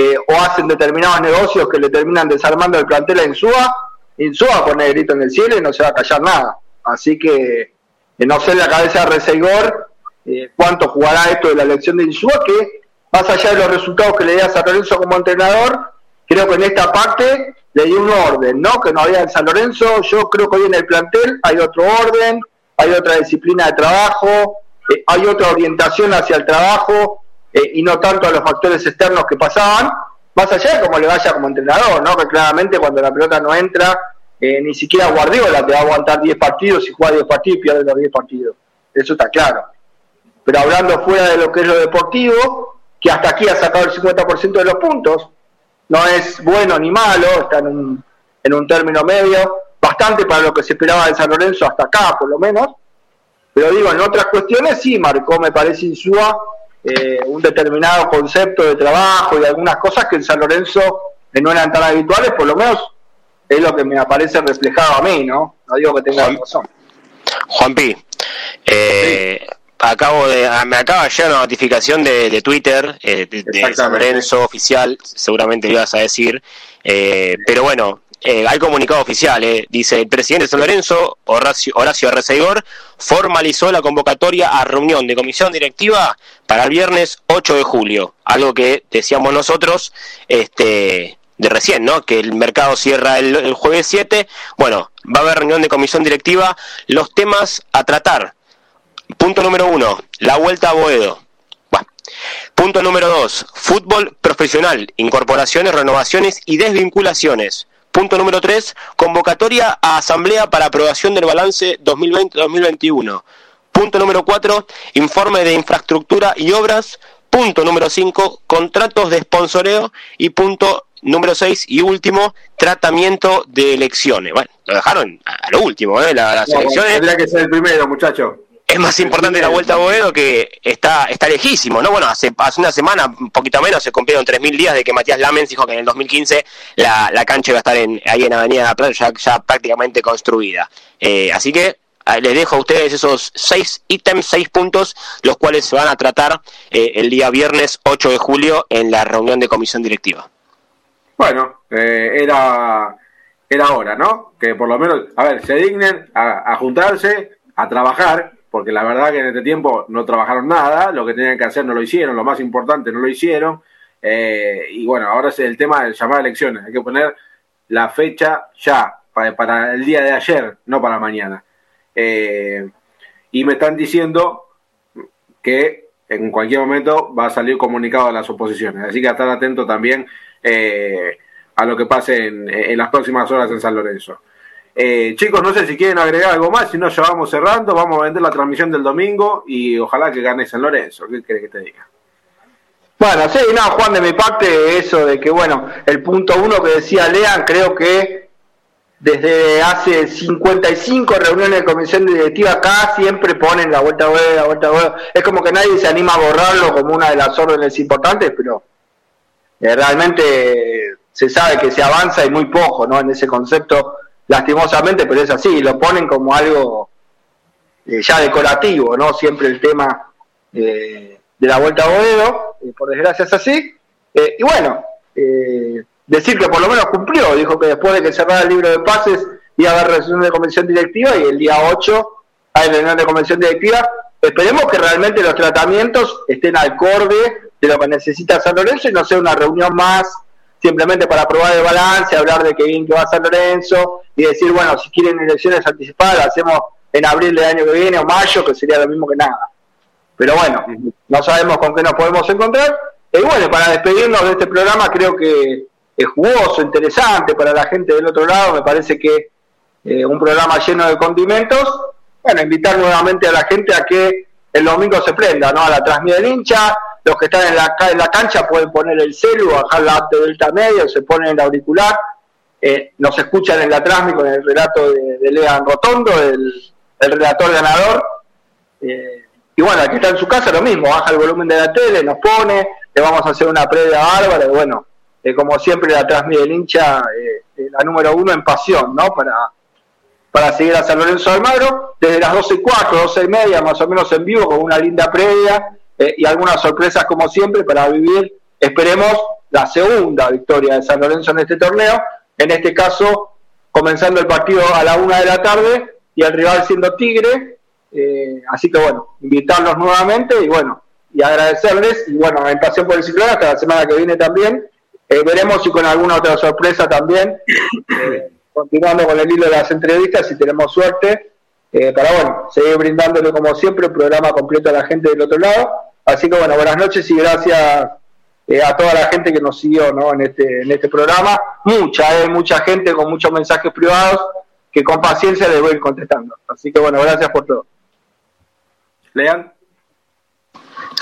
eh, o hacen determinados negocios que le terminan desarmando el plantel a Insúa, Insúa poner el grito en el cielo y no se va a callar nada. Así que eh, no sé en la cabeza de Reseigor eh, cuánto jugará esto de la elección de Insúa, que más allá de los resultados que le dio a San Lorenzo como entrenador, creo que en esta parte le dio un orden, ¿no? Que no había en San Lorenzo, yo creo que hoy en el plantel hay otro orden, hay otra disciplina de trabajo, eh, hay otra orientación hacia el trabajo eh, y no tanto a los factores externos que pasaban, más allá de cómo le vaya como entrenador, ¿no? Que claramente cuando la pelota no entra, eh, ni siquiera Guardiola te va a aguantar 10 partidos y juega 10 partidos y pierde los 10 partidos. Eso está claro. Pero hablando fuera de lo que es lo deportivo, que hasta aquí ha sacado el 50% de los puntos, no es bueno ni malo, está en un, en un término medio, bastante para lo que se esperaba de San Lorenzo hasta acá, por lo menos. Pero digo, en otras cuestiones sí marcó, me parece, Insúa eh, un determinado concepto de trabajo y algunas cosas que en San Lorenzo eh, no eran tan habituales, por lo menos es lo que me aparece reflejado a mí, ¿no? No digo que tenga Juan- razón. Juanpi, eh, acabo de, ah, me acaba de llegar una notificación de, de Twitter eh, de, de San. Lorenzo oficial, seguramente lo ibas a decir, pero bueno, eh, hay comunicado oficial, eh, dice el presidente de San Lorenzo, Horacio, Horacio Arreceigor, formalizó la convocatoria a reunión de comisión directiva para el viernes 8 de julio, algo que decíamos nosotros, este de recién, ¿no? Que el mercado cierra el, jueves 7. Bueno, va a haber reunión de comisión directiva. Los temas a tratar. Punto número uno, la vuelta a Boedo. Punto número dos, fútbol profesional, incorporaciones, renovaciones y desvinculaciones. Punto número tres, convocatoria a asamblea para aprobación del balance 2020-2021. Punto número cuatro, informe de infraestructura y obras. Punto número cinco, contratos de sponsoreo. Y punto número seis y último, tratamiento de elecciones. Bueno, lo dejaron a lo último, ¿eh? La- las No, elecciones. tendría que ser el primero, muchacho. Es más importante la vuelta a Boedo que está, está lejísimo, ¿no? Bueno, hace, hace una semana, un poquito menos, se cumplieron 3.000 días de que Matías Lamens dijo que en el 2015 la, la cancha iba a estar en, ahí en Avenida de la Plata ya, ya prácticamente construida. Eh, así que les dejo a ustedes esos seis ítems, seis puntos, los cuales se van a tratar eh, el día viernes 8 de julio en la reunión de comisión directiva. Bueno, eh, era, era hora, ¿no? Que por lo menos, a ver, se dignen a, juntarse, a trabajar, porque la verdad que en este tiempo no trabajaron nada, lo que tenían que hacer no lo hicieron, lo más importante no lo hicieron. Eh, y bueno, ahora es el tema de llamar a elecciones. Hay que poner la fecha ya, para, el día de ayer, no para mañana. Eh, y me están diciendo que en cualquier momento va a salir comunicado a las oposiciones. Así que estar atento también eh, a lo que pase en, las próximas horas en San Lorenzo. Eh, chicos, no sé si quieren agregar algo más, si no ya vamos cerrando, vamos a vender la transmisión del domingo y ojalá que gane San Lorenzo. ¿Qué crees que te diga? Bueno, sí, no, Juan, de mi parte, eso de que, bueno, el punto uno que decía Lean, creo que desde hace 55 reuniones de comisión directiva acá siempre ponen la vuelta a la vuelta a Es como que nadie se anima a borrarlo como una de las órdenes importantes, pero eh, realmente se sabe que se avanza y muy poco, ¿no? En ese concepto, lastimosamente, pero es así, lo ponen como algo eh, ya decorativo, ¿no? Siempre el tema eh, de la vuelta a Boedo, por desgracia es así. y bueno, decir que por lo menos cumplió, dijo que después de que cerrara el libro de pases iba a haber reunión de convención directiva y el día 8 hay reunión de convención directiva. Esperemos que realmente los tratamientos estén acorde de lo que necesita San Lorenzo y no sea una reunión más simplemente para probar el balance, hablar de que bien que va San Lorenzo y decir, bueno, si quieren elecciones anticipadas, hacemos en abril del año que viene o mayo, que sería lo mismo que nada. Pero bueno, no sabemos con qué nos podemos encontrar. Y bueno, para despedirnos de este programa, creo que es jugoso, interesante para la gente del otro lado, me parece que eh, un programa lleno de condimentos. Bueno, invitar nuevamente a la gente a que el domingo se prenda, ¿no? A la transmisión del hincha, los que están en la, en la cancha pueden poner el celu, bajar la app de Delta Medio, se ponen el auricular, eh, nos escuchan en la transmisión con el relato de, de Lean Rotondo, el, el relator ganador. Eh, y bueno, aquí está en su casa lo mismo, baja el volumen de la tele, nos pone, le vamos a hacer una previa bárbara y bueno, como siempre la transmite el hincha, eh, eh, la número uno en pasión, ¿no? Para, para seguir a San Lorenzo de Almagro, desde las 12 y 4, 12 y media, más o menos en vivo, con una linda previa eh, y algunas sorpresas como siempre para vivir, esperemos, la segunda victoria de San Lorenzo en este torneo, en este caso comenzando el partido a la una de la tarde y el rival siendo Tigre, así que bueno, invitarlos nuevamente y bueno, y agradecerles, y bueno, en Pasión por el Ciclón hasta la semana que viene también, eh, veremos si con alguna otra sorpresa también, eh, continuando con el hilo de las entrevistas, si tenemos suerte, eh, para bueno, seguir brindándole como siempre un programa completo a la gente del otro lado. Así que bueno, buenas noches y gracias a toda la gente que nos siguió ¿no? en, este, en este programa. Mucha, mucha gente con muchos mensajes privados que con paciencia les voy a ir contestando. Así que bueno, gracias por todo. Lean.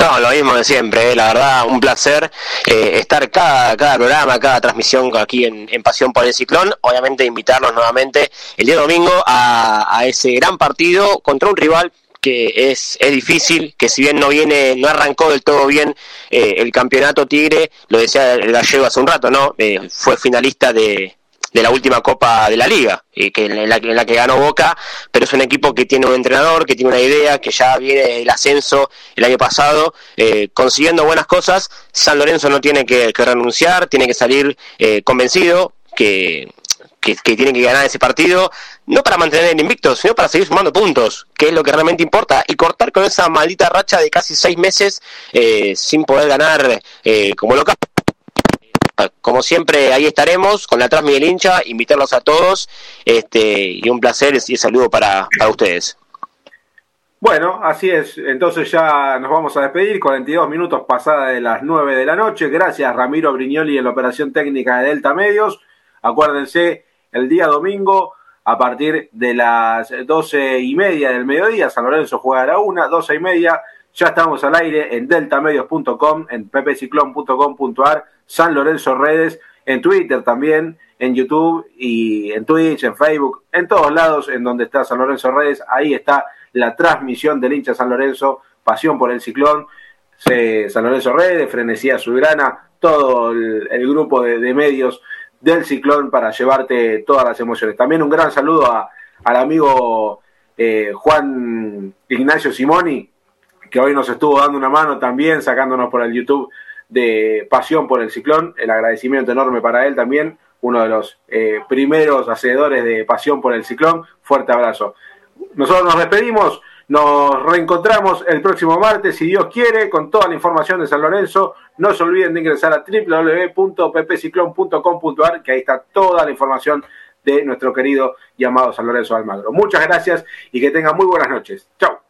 No, lo mismo de siempre, eh, la verdad, un placer eh, estar cada, cada programa, cada transmisión aquí en, Pasión por el Ciclón. Obviamente invitarlos nuevamente el día domingo a, ese gran partido contra un rival que es, es difícil, que si bien no viene, no arrancó del todo bien eh, el campeonato Tigre, lo decía el gallego hace un rato, ¿no? fue finalista de, de la última Copa de la Liga, y que en la, que ganó Boca, pero es un equipo que tiene un entrenador, que tiene una idea, que ya viene el ascenso el año pasado, eh, consiguiendo buenas cosas. San Lorenzo no tiene que, renunciar, tiene que salir eh, convencido que, que, tiene que ganar ese partido, no para mantener el invicto, sino para seguir sumando puntos, que es lo que realmente importa, y cortar con esa maldita racha de casi seis meses eh, sin poder ganar como local como siempre, ahí estaremos con la Trans Miguel Hincha, invitarlos a todos este, y un placer y saludo para, para ustedes. Bueno, así es. Entonces ya nos vamos a despedir. 42 minutos pasada de las 9 de la noche. Gracias Ramiro Brignoli en la operación técnica de Delta Medios. Acuérdense, el día domingo a partir de las 12 y media del mediodía. San Lorenzo juega a la 1, 12 y media. Ya estamos al aire en deltamedios.com, en ppciclón.com.ar, San Lorenzo Redes, en Twitter también, en YouTube y en Twitch, en Facebook, en todos lados en donde está San Lorenzo Redes. Ahí está la transmisión del hincha San Lorenzo, pasión por el ciclón, San Lorenzo Redes, Frenesía Subgrana, todo el, grupo de, medios del ciclón para llevarte todas las emociones. También un gran saludo al amigo eh, Juan Ignacio Simoni, que hoy nos estuvo dando una mano también, sacándonos por el YouTube de Pasión por el Ciclón. El agradecimiento enorme para él también, uno de los eh, primeros hacedores de Pasión por el Ciclón. Fuerte abrazo. Nosotros nos despedimos, nos reencontramos el próximo martes, si Dios quiere, con toda la información de San Lorenzo. No se olviden de ingresar a www.ppciclón.com.ar, que ahí está toda la información de nuestro querido y amado San Lorenzo Almagro. Muchas gracias y que tengan muy buenas noches. Chao.